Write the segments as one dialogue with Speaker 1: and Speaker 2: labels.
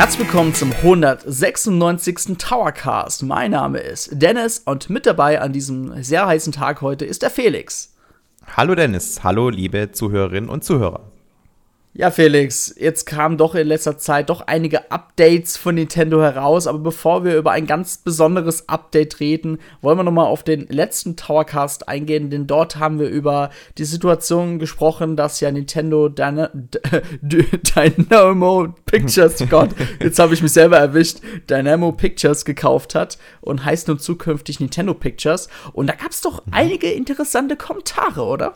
Speaker 1: Herzlich willkommen zum 196. Towercast. Mein Name ist Dennis und mit dabei an diesem sehr heißen Tag heute ist der Felix.
Speaker 2: Hallo Dennis, hallo liebe Zuhörerinnen und Zuhörer.
Speaker 1: Ja, Felix, jetzt kamen doch in letzter Zeit doch einige Updates von Nintendo heraus, aber bevor wir über ein ganz besonderes Update reden, wollen wir nochmal auf den letzten Towercast eingehen, denn dort haben wir über die Situation gesprochen, dass ja Nintendo Dyna Dynamo Pictures, Gott, jetzt habe ich mich selber erwischt, Dynamo Pictures gekauft hat und heißt nun zukünftig Nintendo Pictures. Und da gab es doch mhm. einige interessante Kommentare, oder?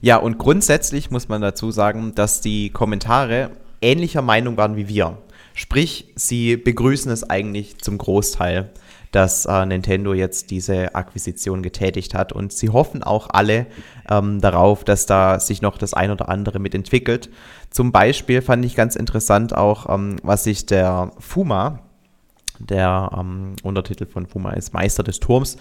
Speaker 2: Ja, und grundsätzlich muss man dazu sagen, dass die Kommentare ähnlicher Meinung waren wie wir. Sprich, sie begrüßen es eigentlich zum Großteil, dass äh, Nintendo jetzt diese Akquisition getätigt hat. Und sie hoffen auch alle ähm, darauf, dass da sich noch das ein oder andere mitentwickelt. Zum Beispiel fand ich ganz interessant auch, ähm, was sich der Fuma, der ähm, Untertitel von Fuma ist Meister des Turms,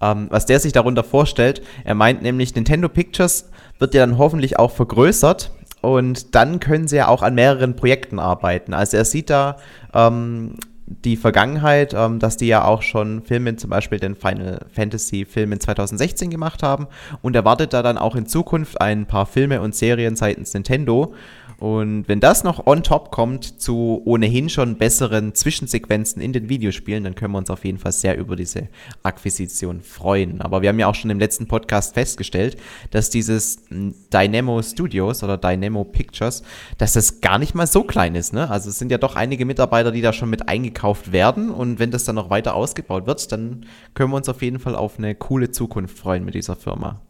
Speaker 2: ähm, was der sich darunter vorstellt. Er meint nämlich, Nintendo Pictures wird ja dann hoffentlich auch vergrößert und dann können sie ja auch an mehreren Projekten arbeiten. Also er sieht da ähm, die Vergangenheit, ähm, dass die ja auch schon Filme, zum Beispiel den Final Fantasy Film in 2016 gemacht haben und erwartet da dann auch in Zukunft ein paar Filme und Serien seitens Nintendo. Und wenn das noch on top kommt zu ohnehin schon besseren Zwischensequenzen in den Videospielen, dann können wir uns auf jeden Fall sehr über diese Akquisition freuen. Aber wir haben ja auch schon im letzten Podcast festgestellt, dass dieses Dynamo Studios oder Dynamo Pictures, dass das gar nicht mal so klein ist. Ne? Also es sind ja doch einige Mitarbeiter, die da schon mit eingekauft werden. Und wenn das dann noch weiter ausgebaut wird, dann können wir uns auf jeden Fall auf eine coole Zukunft freuen mit dieser Firma.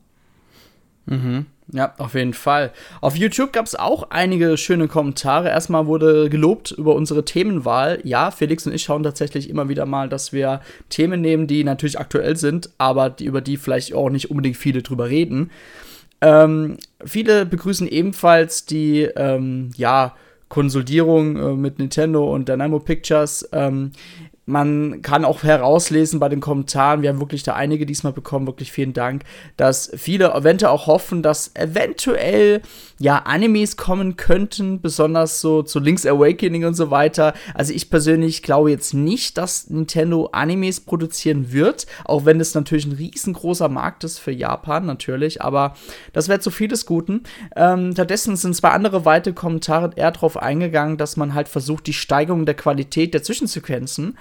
Speaker 1: Mhm. Ja, auf jeden Fall. Auf YouTube gab es auch einige schöne Kommentare. Erstmal wurde gelobt über unsere Themenwahl. Ja, Felix und ich schauen tatsächlich immer wieder mal, dass wir Themen nehmen, die natürlich aktuell sind, aber die, über die vielleicht auch nicht unbedingt viele drüber reden. Ähm, viele begrüßen ebenfalls die, ähm, ja, Konsolidierung äh, mit Nintendo und Dynamo Pictures. Ähm, man kann auch herauslesen bei den Kommentaren, wir haben wirklich da einige diesmal bekommen, wirklich vielen Dank, dass viele eventuell auch hoffen, dass eventuell ja Animes kommen könnten, besonders so zu Link's Awakening und so weiter. Also ich persönlich glaube jetzt nicht, dass Nintendo Animes produzieren wird, auch wenn es natürlich ein riesengroßer Markt ist für Japan natürlich, aber das wäre zu viel des Guten. Ähm, stattdessen sind zwei andere weitere Kommentare eher darauf eingegangen, dass man halt versucht, die Steigerung der Qualität der Zwischensequenzen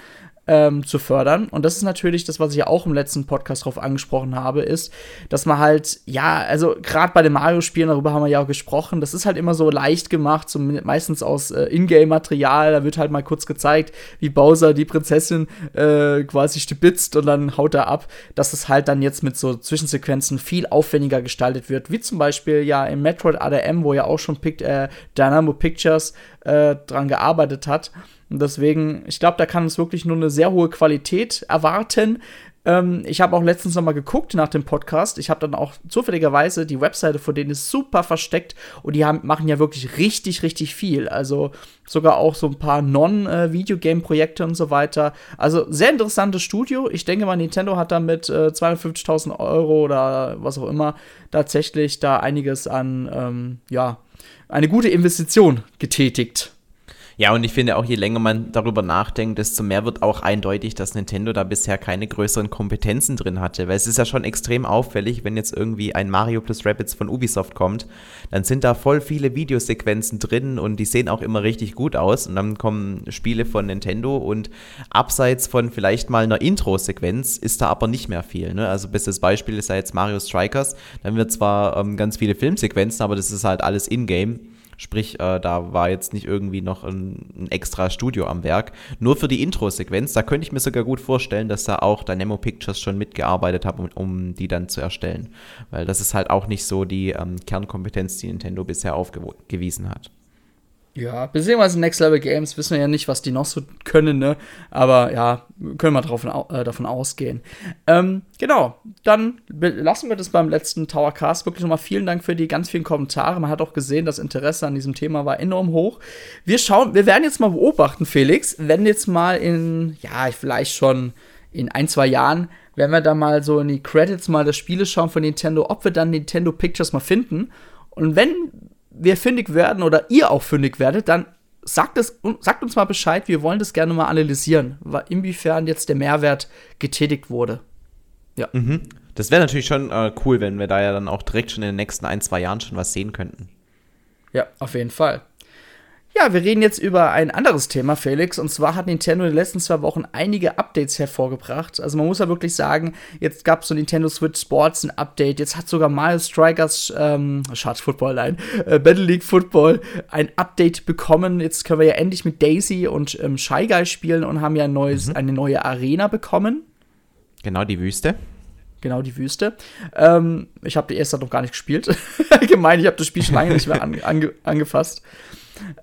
Speaker 1: ähm, zu fördern. Und das ist natürlich das, was ich ja auch im letzten Podcast drauf angesprochen habe, ist, dass man halt, ja, also gerade bei den Mario-Spielen, darüber haben wir ja auch gesprochen, das ist halt immer so leicht gemacht, so meistens aus äh, Ingame-Material. Da wird halt mal kurz gezeigt, wie Bowser die Prinzessin äh, quasi stibitzt und dann haut er ab, dass es halt dann jetzt mit so Zwischensequenzen viel aufwendiger gestaltet wird, wie zum Beispiel ja im Metroid ADM, wo ja auch schon Pic äh, Dynamo Pictures äh, dran gearbeitet hat. Und deswegen, ich glaube, da kann uns wirklich nur eine sehr hohe Qualität erwarten. Ähm, ich habe auch letztens noch mal geguckt nach dem Podcast. Ich habe dann auch zufälligerweise die Webseite von denen ist super versteckt und die haben, machen ja wirklich richtig, richtig viel. Also sogar auch so ein paar Non-Videogame-Projekte und so weiter. Also sehr interessantes Studio. Ich denke mal, Nintendo hat damit äh, 250.000 Euro oder was auch immer tatsächlich da einiges an, ähm, ja, eine gute Investition getätigt.
Speaker 2: Ja, und ich finde auch, je länger man darüber nachdenkt, desto mehr wird auch eindeutig, dass Nintendo da bisher keine größeren Kompetenzen drin hatte. Weil es ist ja schon extrem auffällig, wenn jetzt irgendwie ein Mario plus Rabbits von Ubisoft kommt, dann sind da voll viele Videosequenzen drin und die sehen auch immer richtig gut aus. Und dann kommen Spiele von Nintendo und abseits von vielleicht mal einer Intro-Sequenz ist da aber nicht mehr viel. Ne? Also bestes Beispiel ist ja jetzt Mario Strikers. Dann wird zwar ähm, ganz viele Filmsequenzen, aber das ist halt alles in-game. Sprich, äh, da war jetzt nicht irgendwie noch ein, ein, extra Studio am Werk. Nur für die Intro-Sequenz, da könnte ich mir sogar gut vorstellen, dass da auch Dynamo Pictures schon mitgearbeitet haben, um, um die dann zu erstellen. Weil das ist halt auch nicht so die ähm, Kernkompetenz, die Nintendo bisher aufgewiesen hat.
Speaker 1: Ja, beziehungsweise Next Level Games wissen wir ja nicht, was die noch so können, ne? Aber ja, können wir drauf, äh, davon ausgehen. Ähm, genau, dann lassen wir das beim letzten Towercast. Wirklich nochmal vielen Dank für die ganz vielen Kommentare. Man hat auch gesehen, das Interesse an diesem Thema war enorm hoch. Wir schauen, wir werden jetzt mal beobachten, Felix, wenn jetzt mal in, ja, vielleicht schon in ein, zwei Jahren, wenn wir da mal so in die Credits mal das Spiele schauen von Nintendo, ob wir dann Nintendo Pictures mal finden. Und wenn wir fündig werden oder ihr auch fündig werdet, dann sagt, es, sagt uns mal Bescheid, wir wollen das gerne mal analysieren, inwiefern jetzt der Mehrwert getätigt wurde.
Speaker 2: Ja. Mhm. Das wäre natürlich schon äh, cool, wenn wir da ja dann auch direkt schon in den nächsten ein, zwei Jahren schon was sehen könnten.
Speaker 1: Ja, auf jeden Fall. Ja, wir reden jetzt über ein anderes Thema, Felix. Und zwar hat Nintendo in den letzten zwei Wochen einige Updates hervorgebracht. Also man muss ja wirklich sagen, jetzt gab es so Nintendo Switch Sports ein Update. Jetzt hat sogar Mario Strikers, ähm, Schade Football, nein, äh, Battle League Football ein Update bekommen. Jetzt können wir ja endlich mit Daisy und ähm, Shy Guy spielen und haben ja ein neues, mhm. eine neue Arena bekommen.
Speaker 2: Genau, die Wüste.
Speaker 1: Genau, die Wüste. Ähm, ich habe die erste noch gar nicht gespielt. Gemein, ich habe das Spiel schon lange nicht mehr an, ange, angefasst.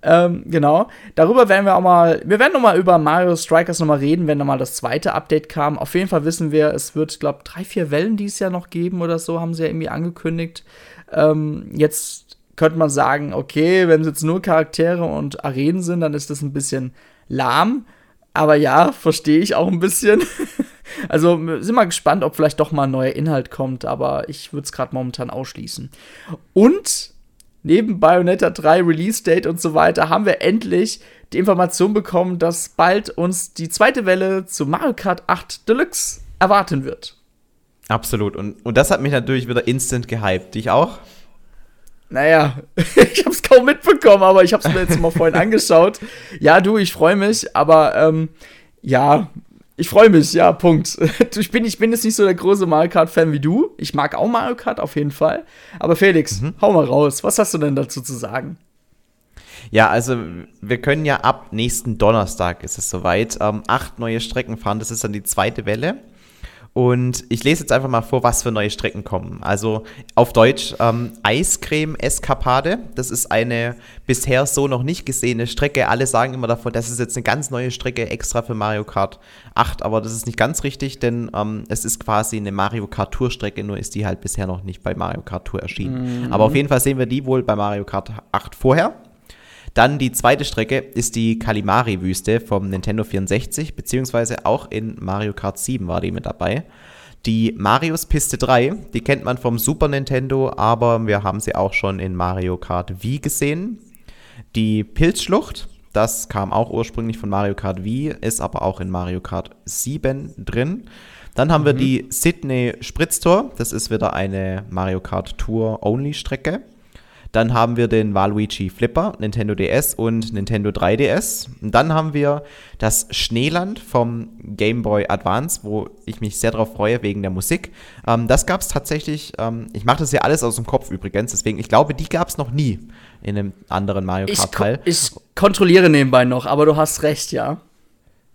Speaker 1: Ähm, genau. Darüber werden wir auch mal, wir werden noch mal über Mario Strikers noch mal reden, wenn da mal das zweite Update kam. Auf jeden Fall wissen wir, es wird, glaube drei, vier Wellen dieses Jahr noch geben oder so, haben sie ja irgendwie angekündigt. Ähm, jetzt könnte man sagen, okay, wenn es jetzt nur Charaktere und Arenen sind, dann ist das ein bisschen lahm. Aber ja, verstehe ich auch ein bisschen. also sind wir gespannt, ob vielleicht doch mal ein neuer Inhalt kommt, aber ich würde es gerade momentan ausschließen. Und neben Bayonetta 3 Release Date und so weiter haben wir endlich die Information bekommen, dass bald uns die zweite Welle zu Mario Kart 8 Deluxe erwarten wird.
Speaker 2: Absolut. Und, und das hat mich natürlich wieder instant gehypt. Dich auch?
Speaker 1: Naja, ich habe es kaum mitbekommen, aber ich habe es mir jetzt mal vorhin angeschaut. Ja, du, ich freue mich, aber ähm, ja, ich freue mich, ja, Punkt. Ich bin, ich bin jetzt nicht so der große Mario Kart-Fan wie du. Ich mag auch Mario Kart auf jeden Fall. Aber Felix, mhm. hau mal raus. Was hast du denn dazu zu sagen?
Speaker 2: Ja, also wir können ja ab nächsten Donnerstag ist es soweit ähm, acht neue Strecken fahren. Das ist dann die zweite Welle. Und ich lese jetzt einfach mal vor, was für neue Strecken kommen. Also auf Deutsch ähm, Eiscreme-Eskapade. Das ist eine bisher so noch nicht gesehene Strecke. Alle sagen immer davon, das ist jetzt eine ganz neue Strecke extra für Mario Kart 8. Aber das ist nicht ganz richtig, denn ähm, es ist quasi eine Mario Kart Tour-Strecke, nur ist die halt bisher noch nicht bei Mario Kart Tour erschienen. Mhm. Aber auf jeden Fall sehen wir die wohl bei Mario Kart 8 vorher. Dann die zweite Strecke ist die Kalimari-Wüste vom Nintendo 64, beziehungsweise auch in Mario Kart 7 war die mit dabei. Die Marios Piste 3, die kennt man vom Super Nintendo, aber wir haben sie auch schon in Mario Kart Wii gesehen. Die Pilzschlucht, das kam auch ursprünglich von Mario Kart Wii, ist aber auch in Mario Kart 7 drin. Dann haben mhm. wir die Sydney Spritztor, das ist wieder eine Mario Kart Tour Only Strecke. Dann haben wir den Waluigi Flipper, Nintendo DS und Nintendo 3DS. Und dann haben wir das Schneeland vom Game Boy Advance, wo ich mich sehr darauf freue wegen der Musik. Ähm, das gab es tatsächlich, ähm, ich mache das ja alles aus dem Kopf übrigens, deswegen, ich glaube, die gab es noch nie in einem anderen Mario Kart-Teil.
Speaker 1: Ich, ich kontrolliere nebenbei noch, aber du hast recht, ja.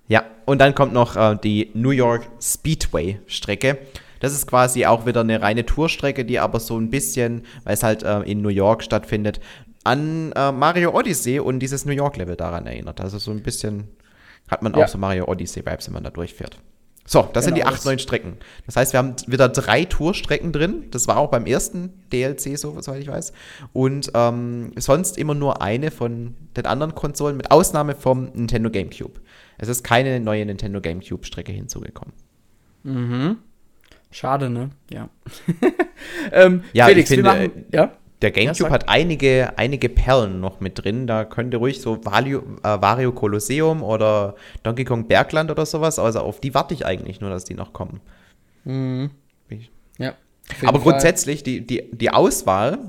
Speaker 2: Ja, und dann kommt noch äh, die New York Speedway-Strecke. Das ist quasi auch wieder eine reine Tourstrecke, die aber so ein bisschen, weil es halt äh, in New York stattfindet, an äh, Mario Odyssey und dieses New York-Level daran erinnert. Also so ein bisschen hat man ja. auch so Mario Odyssey-Vibes, wenn man da durchfährt. So, das genau, sind die acht neuen Strecken. Das heißt, wir haben wieder drei Tourstrecken drin. Das war auch beim ersten DLC so, soweit ich weiß. Und ähm, sonst immer nur eine von den anderen Konsolen, mit Ausnahme vom Nintendo GameCube. Es ist keine neue Nintendo GameCube-Strecke hinzugekommen.
Speaker 1: Mhm. Schade, ne? Ja.
Speaker 2: ähm, ja, Felix, ich finde, machen, ja? der GameCube ja, hat einige, einige Perlen noch mit drin. Da könnte ruhig so Vario, äh, Wario Colosseum oder Donkey Kong Bergland oder sowas. Also auf die warte ich eigentlich nur, dass die noch kommen.
Speaker 1: Mhm. Ja.
Speaker 2: Aber grundsätzlich, die, die, die Auswahl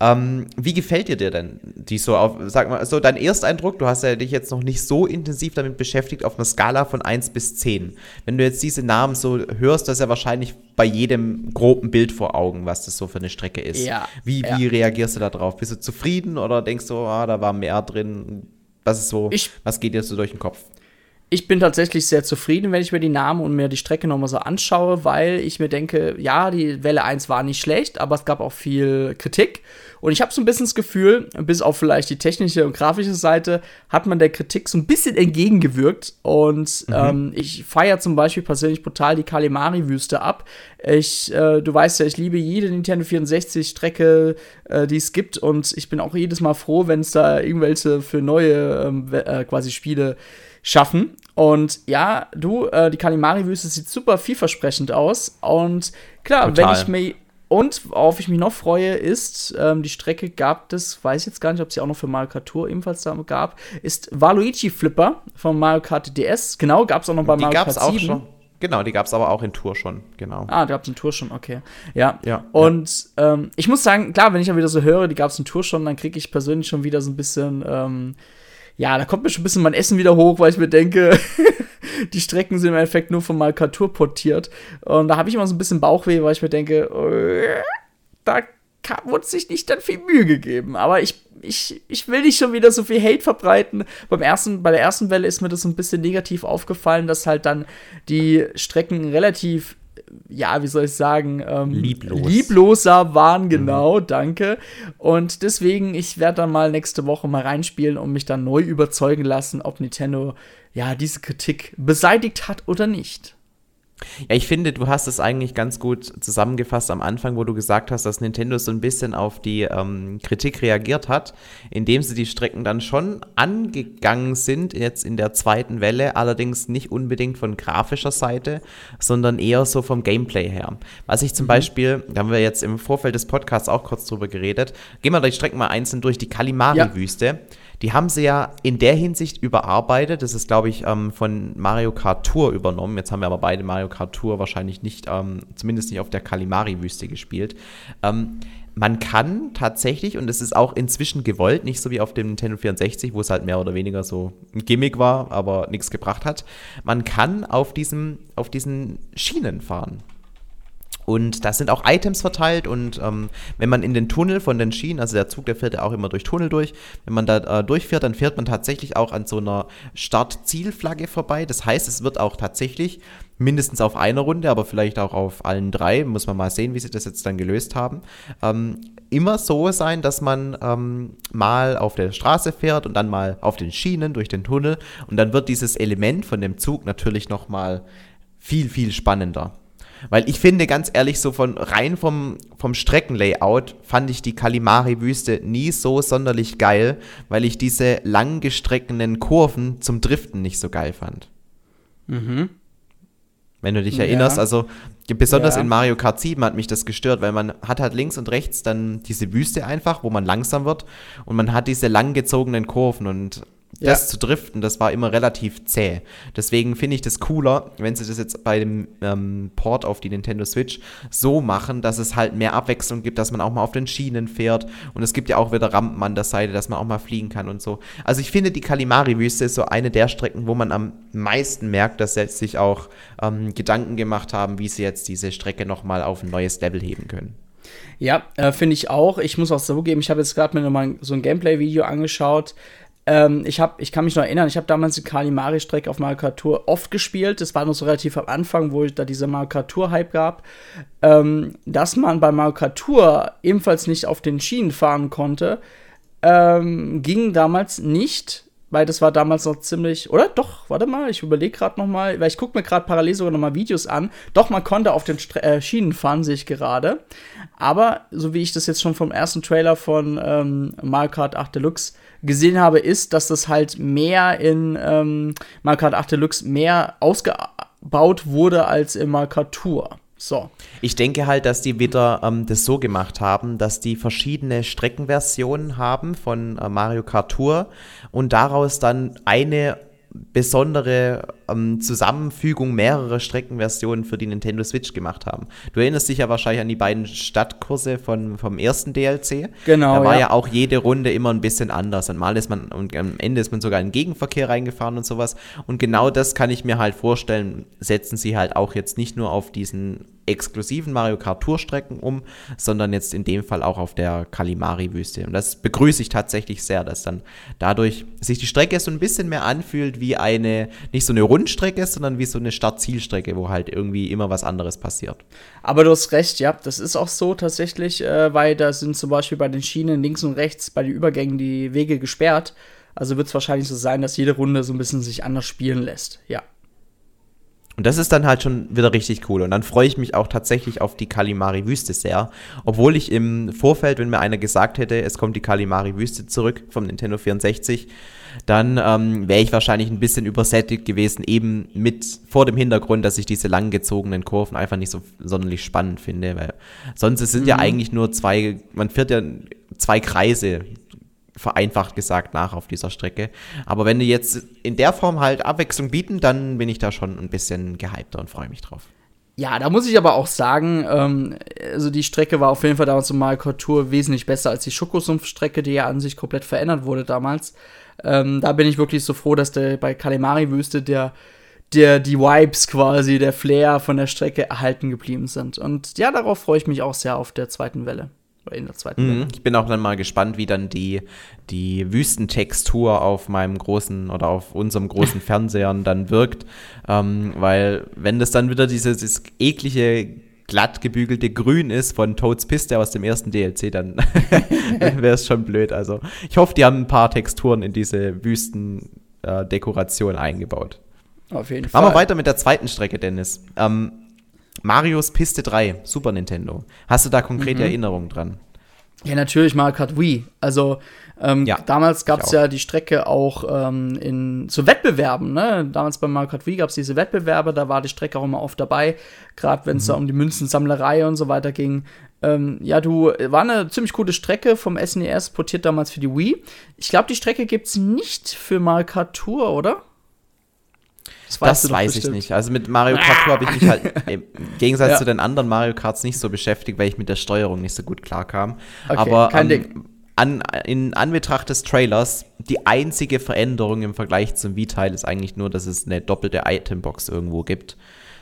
Speaker 2: ähm, wie gefällt dir dir denn die so auf, sag mal, so dein Ersteindruck, du hast ja dich jetzt noch nicht so intensiv damit beschäftigt, auf einer Skala von 1 bis 10. Wenn du jetzt diese Namen so hörst, das ist ja wahrscheinlich bei jedem groben Bild vor Augen, was das so für eine Strecke ist.
Speaker 1: Ja.
Speaker 2: Wie, wie ja. reagierst du da drauf? Bist du zufrieden oder denkst du, ah, da war mehr drin? Was ist so,
Speaker 1: ich,
Speaker 2: was geht dir so durch den Kopf?
Speaker 1: Ich bin tatsächlich sehr zufrieden, wenn ich mir die Namen und mir die Strecke nochmal so anschaue, weil ich mir denke, ja, die Welle 1 war nicht schlecht, aber es gab auch viel Kritik. Und ich habe so ein bisschen das Gefühl, bis auf vielleicht die technische und grafische Seite, hat man der Kritik so ein bisschen entgegengewirkt. Und mhm. ähm, ich feiere zum Beispiel persönlich brutal die Kalimari-Wüste ab. Ich, äh, du weißt ja, ich liebe jede Nintendo 64-Strecke, äh, die es gibt. Und ich bin auch jedes Mal froh, wenn es da irgendwelche für neue ähm, äh, quasi Spiele schaffen. Und ja, du, äh, die Kalimari-Wüste sieht super vielversprechend aus. Und klar, Total. wenn ich mir und worauf ich mich noch freue, ist, ähm, die Strecke gab es, weiß ich jetzt gar nicht, ob sie auch noch für Mario Kart Tour ebenfalls da gab, ist Waluigi Flipper von Mario Kart DS. Genau, gab es auch noch bei
Speaker 2: die
Speaker 1: Mario
Speaker 2: Kart 7. Auch schon. Genau, die gab es aber auch in Tour schon, genau.
Speaker 1: Ah, die gab es in Tour schon, okay. Ja. ja und ja. Ähm, ich muss sagen, klar, wenn ich dann wieder so höre, die gab es in Tour schon, dann kriege ich persönlich schon wieder so ein bisschen, ähm, ja, da kommt mir schon ein bisschen mein Essen wieder hoch, weil ich mir denke, die Strecken sind im Endeffekt nur von Malkatur portiert. Und da habe ich immer so ein bisschen Bauchweh, weil ich mir denke, äh, da wurde sich nicht dann viel Mühe gegeben. Aber ich, ich, ich will nicht schon wieder so viel Hate verbreiten. Beim ersten, bei der ersten Welle ist mir das so ein bisschen negativ aufgefallen, dass halt dann die Strecken relativ ja, wie soll ich sagen, ähm,
Speaker 2: Lieblos.
Speaker 1: liebloser waren, genau, mhm. danke. Und deswegen, ich werde dann mal nächste Woche mal reinspielen und mich dann neu überzeugen lassen, ob Nintendo ja diese Kritik beseitigt hat oder nicht.
Speaker 2: Ja, ich finde, du hast es eigentlich ganz gut zusammengefasst am Anfang, wo du gesagt hast, dass Nintendo so ein bisschen auf die ähm, Kritik reagiert hat, indem sie die Strecken dann schon angegangen sind, jetzt in der zweiten Welle, allerdings nicht unbedingt von grafischer Seite, sondern eher so vom Gameplay her. Was ich zum mhm. Beispiel, da haben wir jetzt im Vorfeld des Podcasts auch kurz drüber geredet, gehen wir die Strecken mal einzeln durch, die Kalimari-Wüste. Ja. Die haben sie ja in der Hinsicht überarbeitet. Das ist, glaube ich, ähm, von Mario Kart Tour übernommen. Jetzt haben wir aber beide Mario Kart Tour wahrscheinlich nicht, ähm, zumindest nicht auf der Kalimari-Wüste gespielt. Ähm, man kann tatsächlich, und es ist auch inzwischen gewollt, nicht so wie auf dem Nintendo 64, wo es halt mehr oder weniger so ein Gimmick war, aber nichts gebracht hat, man kann auf, diesem, auf diesen Schienen fahren. Und da sind auch Items verteilt und ähm, wenn man in den Tunnel von den Schienen, also der Zug, der fährt ja auch immer durch Tunnel durch, wenn man da äh, durchfährt, dann fährt man tatsächlich auch an so einer Start-Ziel-Flagge vorbei. Das heißt, es wird auch tatsächlich mindestens auf einer Runde, aber vielleicht auch auf allen drei, muss man mal sehen, wie sie das jetzt dann gelöst haben, ähm, immer so sein, dass man ähm, mal auf der Straße fährt und dann mal auf den Schienen durch den Tunnel und dann wird dieses Element von dem Zug natürlich nochmal viel, viel spannender. Weil ich finde, ganz ehrlich, so von rein vom, vom Streckenlayout fand ich die Kalimari-Wüste nie so sonderlich geil, weil ich diese langgestreckten Kurven zum Driften nicht so geil fand. Mhm. Wenn du dich ja. erinnerst, also besonders ja. in Mario Kart 7 hat mich das gestört, weil man hat halt links und rechts dann diese Wüste einfach, wo man langsam wird und man hat diese langgezogenen Kurven und das zu driften, das war immer relativ zäh. Deswegen finde ich das cooler, wenn sie das jetzt bei dem ähm, Port auf die Nintendo Switch so machen, dass es halt mehr Abwechslung gibt, dass man auch mal auf den Schienen fährt. Und es gibt ja auch wieder Rampen an der Seite, dass man auch mal fliegen kann und so. Also ich finde, die Kalimari-Wüste ist so eine der Strecken, wo man am meisten merkt, dass sie sich auch ähm, Gedanken gemacht haben, wie sie jetzt diese Strecke nochmal auf ein neues Level heben können.
Speaker 1: Ja, äh, finde ich auch. Ich muss auch so geben, ich habe jetzt gerade mir nochmal so ein Gameplay-Video angeschaut. Ähm, ich, hab, ich kann mich noch erinnern, ich habe damals die Kalimari-Strecke auf Tour oft gespielt. Das war noch so relativ am Anfang, wo es da Kart Tour-Hype gab. Ähm, dass man bei Tour ebenfalls nicht auf den Schienen fahren konnte, ähm, ging damals nicht weil das war damals noch ziemlich, oder? Doch, warte mal, ich überlege gerade noch mal, weil ich gucke mir gerade parallel sogar noch mal Videos an. Doch, man konnte auf den St äh, Schienen fahren, sehe ich gerade. Aber, so wie ich das jetzt schon vom ersten Trailer von ähm, Mario Kart 8 Deluxe gesehen habe, ist, dass das halt mehr in ähm, Mario Kart 8 Deluxe mehr ausgebaut wurde als in Mario Kart. So.
Speaker 2: Ich denke halt, dass die wieder ähm, das so gemacht haben, dass die verschiedene Streckenversionen haben von äh, Mario Kart Tour und daraus dann eine besondere ähm, Zusammenfügung mehrerer Streckenversionen für die Nintendo Switch gemacht haben. Du erinnerst dich ja wahrscheinlich an die beiden Stadtkurse von, vom ersten DLC.
Speaker 1: Genau.
Speaker 2: Da war ja. ja auch jede Runde immer ein bisschen anders. Und mal ist man, und am Ende ist man sogar in den Gegenverkehr reingefahren und sowas. Und genau das kann ich mir halt vorstellen, setzen sie halt auch jetzt nicht nur auf diesen exklusiven Mario Kart Tour Strecken um, sondern jetzt in dem Fall auch auf der Kalimari-Wüste. Und das begrüße ich tatsächlich sehr, dass dann dadurch sich die Strecke so ein bisschen mehr anfühlt wie eine, nicht so eine Rundstrecke, sondern wie so eine Start-Ziel-Strecke, wo halt irgendwie immer was anderes passiert.
Speaker 1: Aber du hast recht, ja, das ist auch so tatsächlich, äh, weil da sind zum Beispiel bei den Schienen links und rechts bei den Übergängen die Wege gesperrt. Also wird es wahrscheinlich so sein, dass jede Runde so ein bisschen sich anders spielen lässt, ja.
Speaker 2: Und das ist dann halt schon wieder richtig cool. Und dann freue ich mich auch tatsächlich auf die Kalimari-Wüste sehr. Obwohl ich im Vorfeld, wenn mir einer gesagt hätte, es kommt die Kalimari-Wüste zurück vom Nintendo 64, dann ähm, wäre ich wahrscheinlich ein bisschen übersättigt gewesen, eben mit vor dem Hintergrund, dass ich diese langgezogenen Kurven einfach nicht so sonderlich spannend finde. Weil sonst sind mhm. ja eigentlich nur zwei, man fährt ja zwei Kreise vereinfacht gesagt nach auf dieser Strecke. Aber wenn die jetzt in der Form halt Abwechslung bieten, dann bin ich da schon ein bisschen gehypter und freue mich drauf.
Speaker 1: Ja, da muss ich aber auch sagen, ähm, also die Strecke war auf jeden Fall damals zum Tour wesentlich besser als die Schokosumpf-Strecke, die ja an sich komplett verändert wurde damals. Ähm, da bin ich wirklich so froh, dass der bei Kalimari-Wüste der, der, die Vibes quasi, der Flair von der Strecke erhalten geblieben sind. Und ja, darauf freue ich mich auch sehr auf der zweiten Welle
Speaker 2: in der zweiten mhm. Ich bin auch dann mal gespannt, wie dann die, die Wüstentextur auf meinem großen oder auf unserem großen Fernsehern dann wirkt. Ähm, weil, wenn das dann wieder dieses, dieses eklige glatt gebügelte Grün ist von Toads Piste aus dem ersten DLC, dann wäre es schon blöd. Also ich hoffe, die haben ein paar Texturen in diese Wüstendekoration äh, eingebaut. Auf jeden Fall. Machen wir weiter mit der zweiten Strecke, Dennis. Ähm, Marios Piste 3, Super Nintendo. Hast du da konkrete mhm. Erinnerungen dran?
Speaker 1: Ja, natürlich Mario Kart Wii. Also ähm, ja, damals gab es ja die Strecke auch ähm, in zu Wettbewerben. Ne? Damals bei Mario Kart Wii gab es diese Wettbewerbe, da war die Strecke auch immer oft dabei, gerade wenn es mhm. da um die Münzensammlerei und so weiter ging. Ähm, ja, du, war eine ziemlich coole Strecke vom SNES, e portiert damals für die Wii. Ich glaube, die Strecke gibt es nicht für Mario Kart Tour, oder?
Speaker 2: Das, das weiß bestimmt. ich nicht. Also mit Mario Kart Tour habe ich mich halt im Gegensatz ja. zu den anderen Mario Karts nicht so beschäftigt, weil ich mit der Steuerung nicht so gut klarkam. Okay, Aber kein ähm, Ding. An, in Anbetracht des Trailers, die einzige Veränderung im Vergleich zum Wii-Teil ist eigentlich nur, dass es eine doppelte Itembox irgendwo gibt.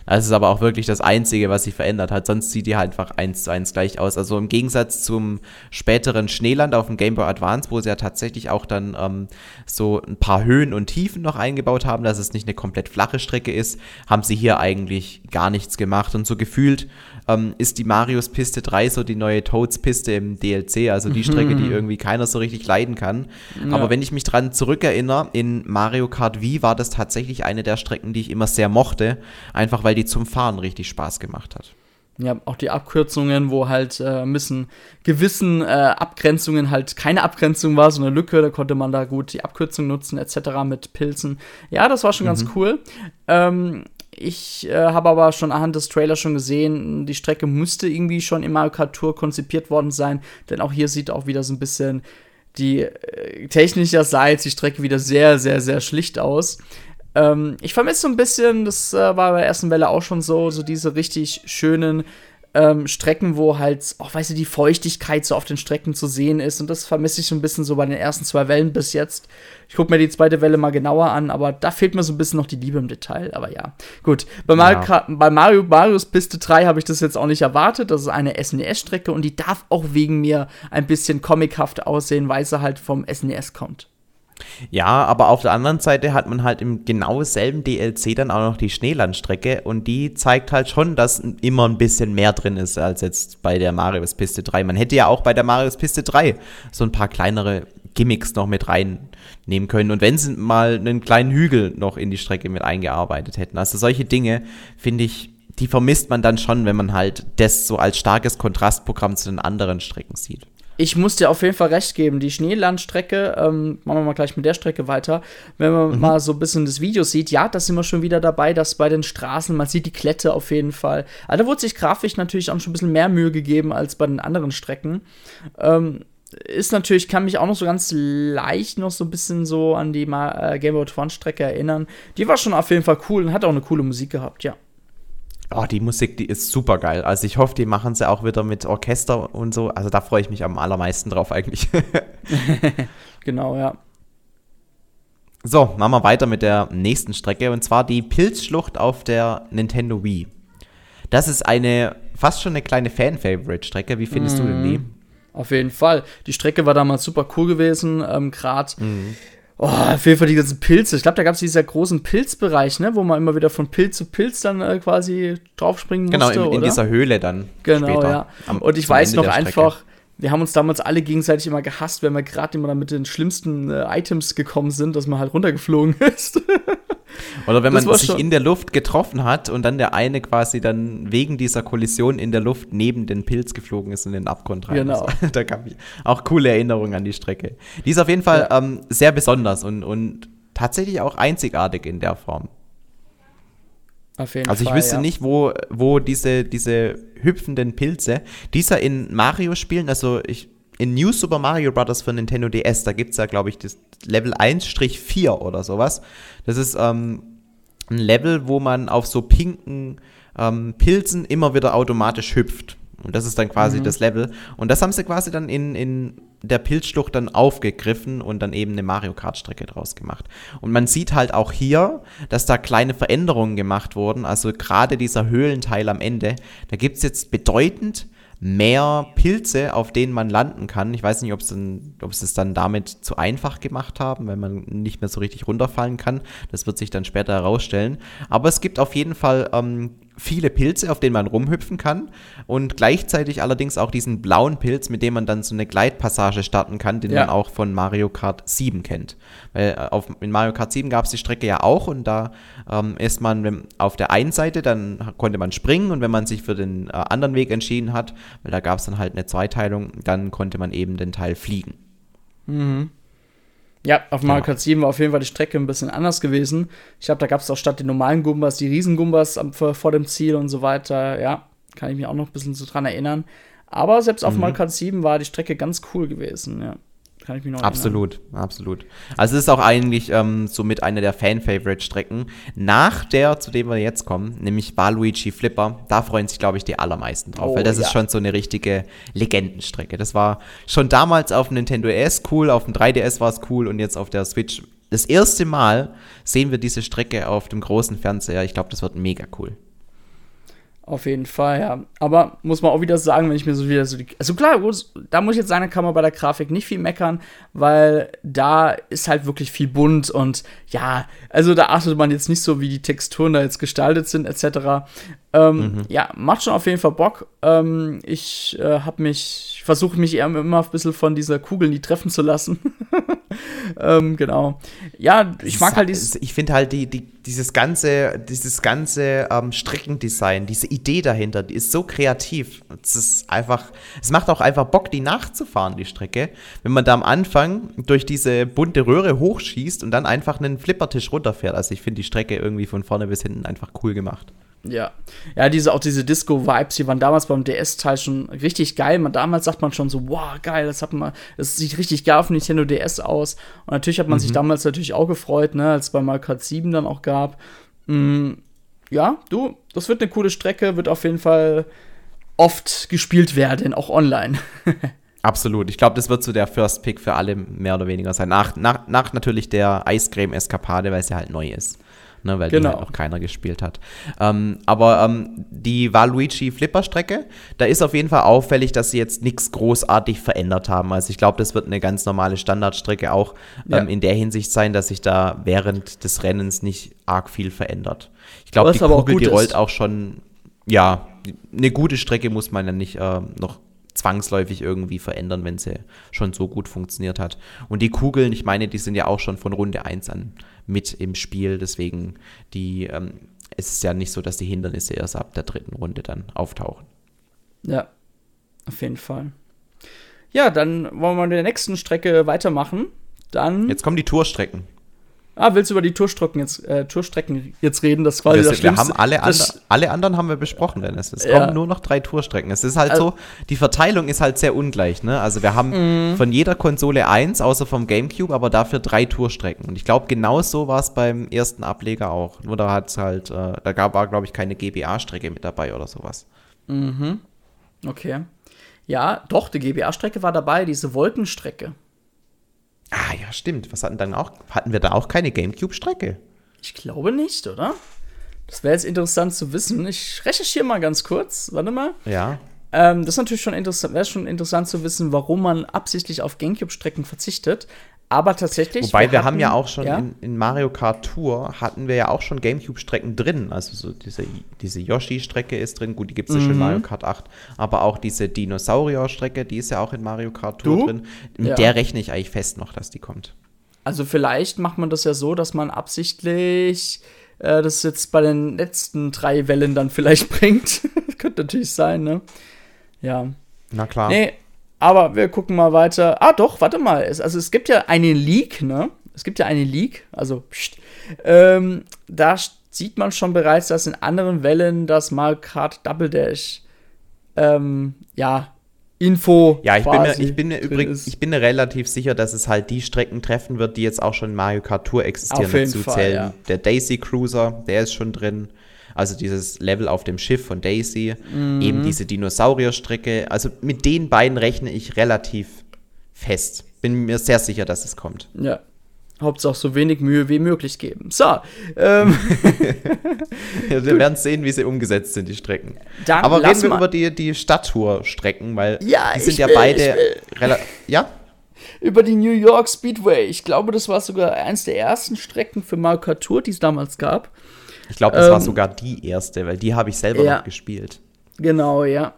Speaker 2: Das ist aber auch wirklich das Einzige, was sich verändert hat. Sonst sieht die halt einfach eins zu eins gleich aus. Also im Gegensatz zum späteren Schneeland auf dem Game Boy Advance, wo sie ja tatsächlich auch dann ähm, so ein paar Höhen und Tiefen noch eingebaut haben, dass es nicht eine komplett flache Strecke ist, haben sie hier eigentlich gar nichts gemacht. Und so gefühlt ähm, ist die Marius Piste 3 so die neue Toads Piste im DLC, also die Strecke, die irgendwie keiner so richtig leiden kann. Ja. Aber wenn ich mich dran zurückerinnere, in Mario Kart Wii war das tatsächlich eine der Strecken, die ich immer sehr mochte, einfach weil die zum Fahren richtig Spaß gemacht hat.
Speaker 1: Ja, auch die Abkürzungen, wo halt äh, müssen gewissen äh, Abgrenzungen halt keine Abgrenzung war, so eine Lücke, da konnte man da gut die Abkürzung nutzen, etc. mit Pilzen. Ja, das war schon mhm. ganz cool. Ähm, ich äh, habe aber schon anhand des Trailers schon gesehen, die Strecke müsste irgendwie schon im Mario Kart Tour konzipiert worden sein, denn auch hier sieht auch wieder so ein bisschen die äh, technischerseits die Strecke wieder sehr, sehr, sehr schlicht aus. Ähm, ich vermisse so ein bisschen, das äh, war bei der ersten Welle auch schon so, so diese richtig schönen ähm, Strecken, wo halt, auch weißt du, die Feuchtigkeit so auf den Strecken zu sehen ist. Und das vermisse ich so ein bisschen so bei den ersten zwei Wellen bis jetzt. Ich gucke mir die zweite Welle mal genauer an, aber da fehlt mir so ein bisschen noch die Liebe im Detail. Aber ja, gut. Bei Mario, ja. bei Mario Marios Piste 3 habe ich das jetzt auch nicht erwartet. Das ist eine SNES-Strecke und die darf auch wegen mir ein bisschen comichaft aussehen, weil sie halt vom SNES kommt.
Speaker 2: Ja, aber auf der anderen Seite hat man halt im genau selben DLC dann auch noch die Schneelandstrecke und die zeigt halt schon, dass immer ein bisschen mehr drin ist als jetzt bei der Marius Piste 3. Man hätte ja auch bei der Marius Piste 3 so ein paar kleinere Gimmicks noch mit reinnehmen können und wenn sie mal einen kleinen Hügel noch in die Strecke mit eingearbeitet hätten. Also solche Dinge finde ich, die vermisst man dann schon, wenn man halt das so als starkes Kontrastprogramm zu den anderen Strecken sieht
Speaker 1: ich muss dir auf jeden Fall recht geben. Die Schneelandstrecke, ähm, machen wir mal gleich mit der Strecke weiter. Wenn man mhm. mal so ein bisschen das Video sieht, ja, da sind wir schon wieder dabei, dass bei den Straßen, man sieht die Klette auf jeden Fall. Aber da wurde sich grafisch natürlich auch schon ein bisschen mehr Mühe gegeben als bei den anderen Strecken. Ähm, ist natürlich, kann mich auch noch so ganz leicht noch so ein bisschen so an die äh, Game Boy Advance Strecke erinnern. Die war schon auf jeden Fall cool und hat auch eine coole Musik gehabt, ja.
Speaker 2: Oh, die Musik, die ist super geil. Also ich hoffe, die machen sie auch wieder mit Orchester und so. Also da freue ich mich am allermeisten drauf eigentlich.
Speaker 1: genau, ja.
Speaker 2: So, machen wir weiter mit der nächsten Strecke und zwar die Pilzschlucht auf der Nintendo Wii. Das ist eine fast schon eine kleine Fan-Favorite-Strecke. Wie findest mm, du denn die?
Speaker 1: Mhm. Auf jeden Fall. Die Strecke war damals super cool gewesen. Ähm, Gerade mm. Oh, auf jeden Fall die ganzen Pilze. Ich glaube, da gab es dieser großen Pilzbereich, ne, wo man immer wieder von Pilz zu Pilz dann äh, quasi draufspringen
Speaker 2: genau, musste. Genau, in, in, dieser Höhle dann.
Speaker 1: Genau, später, ja. Am, Und ich weiß Ende noch einfach, wir haben uns damals alle gegenseitig immer gehasst, wenn wir gerade immer mit den schlimmsten äh, Items gekommen sind, dass man halt runtergeflogen ist.
Speaker 2: Oder wenn man sich in der Luft getroffen hat und dann der eine quasi dann wegen dieser Kollision in der Luft neben den Pilz geflogen ist und in den Abgrund rein. Genau. Also, da gab ich auch coole Erinnerungen an die Strecke. Die ist auf jeden Fall ja. ähm, sehr besonders und, und tatsächlich auch einzigartig in der Form. Auf jeden also ich Fall, wüsste ja. nicht, wo, wo diese, diese hüpfenden Pilze, dieser in Mario-Spielen, also ich, in New Super Mario Bros. für Nintendo DS, da gibt es ja, glaube ich, das Level 1-4 oder sowas. Das ist ähm, ein Level, wo man auf so pinken ähm, Pilzen immer wieder automatisch hüpft. Und das ist dann quasi mhm. das Level. Und das haben sie quasi dann in, in der Pilzschlucht dann aufgegriffen und dann eben eine Mario Kart-Strecke draus gemacht. Und man sieht halt auch hier, dass da kleine Veränderungen gemacht wurden. Also gerade dieser Höhlenteil am Ende, da gibt es jetzt bedeutend mehr Pilze, auf denen man landen kann. Ich weiß nicht, ob sie es dann damit zu einfach gemacht haben, weil man nicht mehr so richtig runterfallen kann. Das wird sich dann später herausstellen. Aber es gibt auf jeden Fall ähm, viele Pilze, auf denen man rumhüpfen kann und gleichzeitig allerdings auch diesen blauen Pilz, mit dem man dann so eine Gleitpassage starten kann, den ja. man auch von Mario Kart 7 kennt. Weil äh, auf, in Mario Kart 7 gab es die Strecke ja auch und da ähm, ist man auf der einen Seite, dann konnte man springen und wenn man sich für den äh, anderen Weg entschieden hat, weil da gab es dann halt eine Zweiteilung, dann konnte man eben den Teil fliegen.
Speaker 1: Mhm. Ja, auf Mario Kart 7 war auf jeden Fall die Strecke ein bisschen anders gewesen. Ich glaube, da gab es auch statt den normalen Gumbas die Riesengumbas vor, dem Ziel und so weiter. Ja, kann ich mich auch noch ein bisschen so dran erinnern. Aber selbst auf mhm. Mario Kart 7 war die Strecke ganz cool gewesen, ja.
Speaker 2: Kann ich mich noch Absolut, erinnern. absolut. Also es ist auch eigentlich ähm, somit eine der Fan-Favorite-Strecken. Nach der, zu der wir jetzt kommen, nämlich Waluigi Flipper, da freuen sich, glaube ich, die allermeisten drauf, oh, weil das ja. ist schon so eine richtige Legendenstrecke. Das war schon damals auf dem Nintendo DS cool, auf dem 3DS war es cool und jetzt auf der Switch das erste Mal sehen wir diese Strecke auf dem großen Fernseher. Ich glaube, das wird mega cool.
Speaker 1: Auf jeden Fall, ja. Aber muss man auch wieder sagen, wenn ich mir so wieder so die. Also klar, da muss ich jetzt sagen, da kann man bei der Grafik nicht viel meckern, weil da ist halt wirklich viel bunt und ja, also da achtet man jetzt nicht so, wie die Texturen da jetzt gestaltet sind, etc. Ähm, mhm. Ja, macht schon auf jeden Fall Bock. Ähm, ich äh, habe mich, versuche mich immer ein bisschen von dieser Kugel nie treffen zu lassen. ähm, genau. Ja, ich mag halt dieses.
Speaker 2: Ich finde halt die, die, dieses ganze, dieses ganze ähm, Streckendesign, diese Idee dahinter, die ist so kreativ. Es ist einfach, es macht auch einfach Bock, die nachzufahren, die Strecke. Wenn man da am Anfang durch diese bunte Röhre hochschießt und dann einfach einen Flippertisch runterfährt. Also ich finde die Strecke irgendwie von vorne bis hinten einfach cool gemacht.
Speaker 1: Ja. Ja, diese, auch diese Disco-Vibes, die waren damals beim DS-Teil schon richtig geil. Man, damals sagt man schon so, wow, geil, das hat man, das sieht richtig geil auf Nintendo DS aus. Und natürlich hat man mhm. sich damals natürlich auch gefreut, ne, als es bei Mario Kart 7 dann auch gab. Mhm. Ja, du, das wird eine coole Strecke, wird auf jeden Fall oft gespielt werden, auch online.
Speaker 2: Absolut. Ich glaube, das wird so der First Pick für alle mehr oder weniger sein. Nach, nach, nach natürlich der Eiscreme-Eskapade, weil es ja halt neu ist ne, weil genau. die halt noch keiner gespielt hat. Ähm, aber ähm, die Waluigi Flipper-Strecke, da ist auf jeden Fall auffällig, dass sie jetzt nichts großartig verändert haben. Also ich glaube, das wird eine ganz normale Standardstrecke auch ja. ähm, in der Hinsicht sein, dass sich da während des Rennens nicht arg viel verändert. Ich glaube, die Kugel, die rollt ist. auch schon, ja, eine gute Strecke muss man ja nicht äh, noch zwangsläufig irgendwie verändern, wenn sie schon so gut funktioniert hat. Und die Kugeln, ich meine, die sind ja auch schon von Runde 1 an mit im Spiel. Deswegen die, ähm, es ist ja nicht so, dass die Hindernisse erst ab der dritten Runde dann auftauchen.
Speaker 1: Ja, auf jeden Fall. Ja, dann wollen wir mit der nächsten Strecke weitermachen. Dann.
Speaker 2: Jetzt kommen die Tourstrecken.
Speaker 1: Ah, willst du über die Tourstrecken jetzt, äh, Tourstrecken jetzt reden? Das quasi das,
Speaker 2: das Wir haben alle, and alle anderen haben wir besprochen, Dennis. Es ja. kommen nur noch drei Tourstrecken. Es ist halt also, so, die Verteilung ist halt sehr ungleich. Ne? Also wir haben mm. von jeder Konsole eins, außer vom GameCube, aber dafür drei Tourstrecken. Und ich glaube, genau so war es beim ersten Ableger auch. Nur da hat es halt, äh, da gab, war, glaube ich, keine GBA-Strecke mit dabei oder sowas.
Speaker 1: Mhm. Okay. Ja, doch, die GBA-Strecke war dabei, diese Wolkenstrecke.
Speaker 2: Ah ja, stimmt. Was hatten dann auch? Hatten wir da auch keine GameCube-Strecke?
Speaker 1: Ich glaube nicht, oder? Das wäre jetzt interessant zu wissen. Ich recherchiere mal ganz kurz. Warte mal.
Speaker 2: Ja.
Speaker 1: Ähm, das ist natürlich schon interessant, wäre schon interessant zu wissen, warum man absichtlich auf GameCube-Strecken verzichtet. Aber tatsächlich.
Speaker 2: Wobei wir, wir hatten, haben ja auch schon ja? In, in, Mario Kart Tour hatten wir ja auch schon GameCube-Strecken drin. Also so diese, diese Yoshi-Strecke ist drin. Gut, die gibt es ja schon in mhm. Mario Kart 8. Aber auch diese Dinosaurier-Strecke, die ist ja auch in Mario Kart Tour du? drin. Mit ja. der rechne ich eigentlich fest noch, dass die kommt.
Speaker 1: Also vielleicht macht man das ja so, dass man absichtlich äh, das jetzt bei den letzten drei Wellen dann vielleicht bringt. Könnte natürlich sein, ne? Ja.
Speaker 2: Na klar.
Speaker 1: Nee, aber wir gucken mal weiter. Ah, doch, warte mal. Es, also es gibt ja eine Leak, ne? Es gibt ja eine Leak, also pst, ähm, da sieht man schon bereits, dass in anderen Wellen das Mario Kart Double Dash ähm, ja, Info.
Speaker 2: Ja, ich bin mir, ich bin mir übrigens, ich bin mir relativ sicher, dass es halt die Strecken treffen wird, die jetzt auch schon in Mario Kart Tour existieren.
Speaker 1: dazu zählen. Ja.
Speaker 2: Der Daisy Cruiser, der ist schon drin. Also dieses Level auf dem Schiff von Daisy, mhm. eben diese Dinosaurierstrecke. Also mit den beiden rechne ich relativ fest. Bin mir sehr sicher, dass es kommt.
Speaker 1: Ja, Hauptsache so wenig Mühe wie möglich geben. So. Ähm.
Speaker 2: ja, wir werden sehen, wie sie umgesetzt sind, die Strecken. Dann Aber reden wir über die, die Stadttour-Strecken, weil
Speaker 1: ja,
Speaker 2: die sind ja will, beide Ja?
Speaker 1: Über die New York Speedway. Ich glaube, das war sogar eins der ersten Strecken für Mario Kart Tour, die es damals gab.
Speaker 2: Ich glaube, das ähm, war sogar die erste, weil die habe ich selber ja. noch gespielt.
Speaker 1: Genau, ja.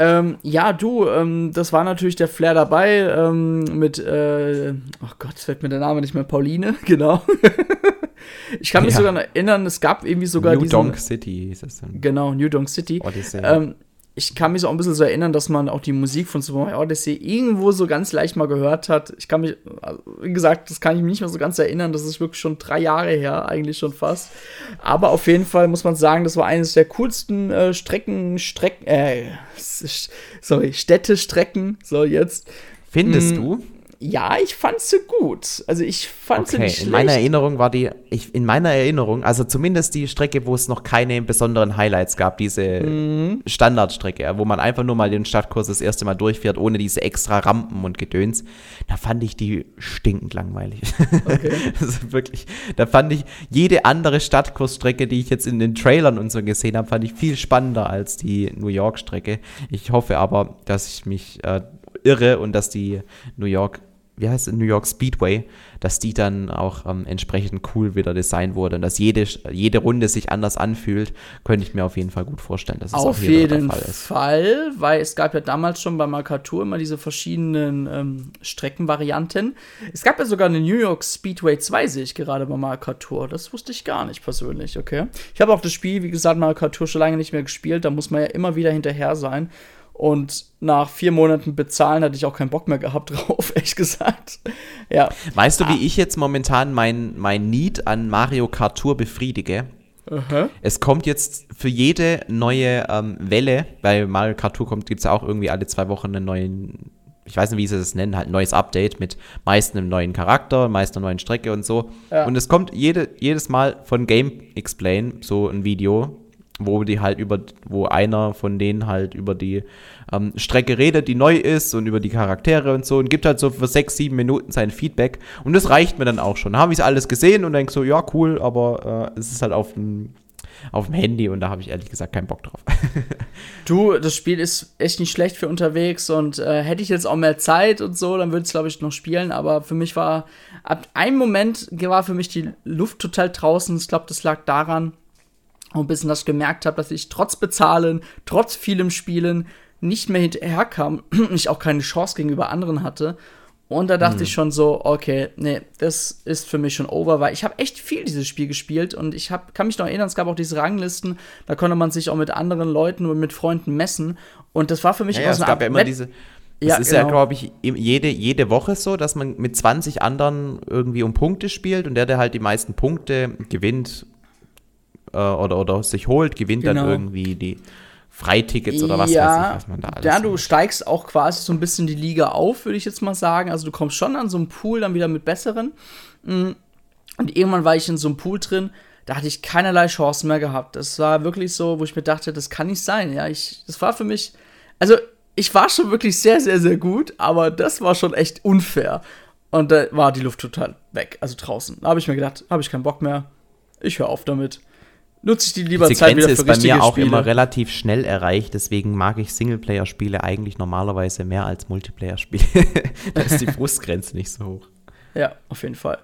Speaker 1: Ähm, ja, du, ähm, das war natürlich der Flair dabei ähm, mit, äh, oh Gott, fällt mir der Name nicht mehr, Pauline, genau. ich kann mich ja. sogar erinnern, es gab irgendwie sogar
Speaker 2: New diesen, Donk City hieß es dann.
Speaker 1: Genau, New Donk City. Odyssey. Ähm, ich kann mich so ein bisschen so erinnern, dass man auch die Musik von Super Mario Odyssey irgendwo so ganz leicht mal gehört hat. Ich kann mich, also, wie gesagt, das kann ich mich nicht mehr so ganz erinnern. Das ist wirklich schon drei Jahre her, eigentlich schon fast. Aber auf jeden Fall muss man sagen, das war eines der coolsten äh, Strecken, Strecken, äh, sorry, Städtestrecken, so jetzt.
Speaker 2: Findest hm, du?
Speaker 1: Ja, ich fand sie gut. Also ich fand okay, sie nicht schlecht.
Speaker 2: In meiner Erinnerung war die, ich, in meiner Erinnerung, also zumindest die Strecke, wo es noch keine besonderen Highlights gab, diese mhm. Standardstrecke, wo man einfach nur mal den Stadtkurs das erste Mal durchfährt, ohne diese extra Rampen und Gedöns, da fand ich die stinkend langweilig. Okay. also wirklich, da fand ich jede andere Stadtkursstrecke, die ich jetzt in den Trailern und so gesehen habe, fand ich viel spannender als die New York-Strecke. Ich hoffe aber, dass ich mich äh, irre und dass die New York wie heißt es, New York Speedway, dass die dann auch ähm, entsprechend cool wieder designt wurde und dass jede, jede Runde sich anders anfühlt, könnte ich mir auf jeden Fall gut vorstellen, dass es
Speaker 1: auf jeden Fall, Fall, weil es gab ja damals schon bei Mercatur immer diese verschiedenen ähm, Streckenvarianten. Es gab ja sogar eine New York Speedway 2, sehe ich gerade bei Mercatur. Das wusste ich gar nicht persönlich, okay. Ich habe auch das Spiel, wie gesagt, Mercatur schon lange nicht mehr gespielt, da muss man ja immer wieder hinterher sein. Und nach vier Monaten bezahlen hatte ich auch keinen Bock mehr gehabt drauf, ehrlich gesagt. Ja.
Speaker 2: Weißt du, wie ah. ich jetzt momentan mein, mein Need an Mario Kart Tour befriedige? Uh -huh. Es kommt jetzt für jede neue ähm, Welle, bei Mario Kart Tour gibt es ja auch irgendwie alle zwei Wochen einen neuen, ich weiß nicht, wie sie das nennen, halt ein neues Update mit meist einem neuen Charakter, meist einer neuen Strecke und so. Ja. Und es kommt jede, jedes Mal von Game Explain so ein Video, wo die halt über, wo einer von denen halt über die ähm, Strecke redet, die neu ist und über die Charaktere und so und gibt halt so für sechs, sieben Minuten sein Feedback und das reicht mir dann auch schon. Habe ich alles gesehen und denke so, ja, cool, aber äh, es ist halt auf dem auf dem Handy und da habe ich ehrlich gesagt keinen Bock drauf.
Speaker 1: du, das Spiel ist echt nicht schlecht für unterwegs und äh, hätte ich jetzt auch mehr Zeit und so, dann würde ich es glaube ich noch spielen, aber für mich war ab einem Moment war für mich die Luft total draußen. Ich glaube, das lag daran, und bis ich gemerkt habe, dass ich trotz Bezahlen, trotz vielem Spielen nicht mehr hinterherkam, ich auch keine Chance gegenüber anderen hatte. Und da dachte mhm. ich schon so, okay, nee, das ist für mich schon over, weil ich habe echt viel dieses Spiel gespielt und ich hab, kann mich noch erinnern, es gab auch diese Ranglisten, da konnte man sich auch mit anderen Leuten und mit Freunden messen und das war für mich
Speaker 2: ja, ja, so es gab ja immer diese es ja, ist genau. ja, glaube ich, jede, jede Woche so, dass man mit 20 anderen irgendwie um Punkte spielt und der, der halt die meisten Punkte gewinnt, äh, oder, oder sich holt, gewinnt genau. dann irgendwie die Freitickets oder was
Speaker 1: ja, weiß ich, was man da alles Ja, du steigst auch quasi so ein bisschen die Liga auf, würde ich jetzt mal sagen. Also du kommst schon an so einem Pool dann wieder mit besseren. Mm. Und irgendwann war ich in so einem Pool drin, da hatte ich keinerlei Chance mehr gehabt. Das war wirklich so, wo ich mir dachte, das kann nicht sein. Ja, ich, das war für mich, also ich war schon wirklich sehr, sehr, sehr gut, aber das war schon echt unfair. Und da war die Luft total weg, also draußen. Da habe ich mir gedacht, habe ich keinen Bock mehr. Ich höre auf damit nutze ich die lieber
Speaker 2: Diese Zeit wieder für ist bei mir auch Spiele. immer relativ schnell erreicht, deswegen mag ich Singleplayer-Spiele eigentlich normalerweise mehr als Multiplayer-Spiele. da ist die Frustgrenze nicht so hoch.
Speaker 1: Ja, auf jeden Fall.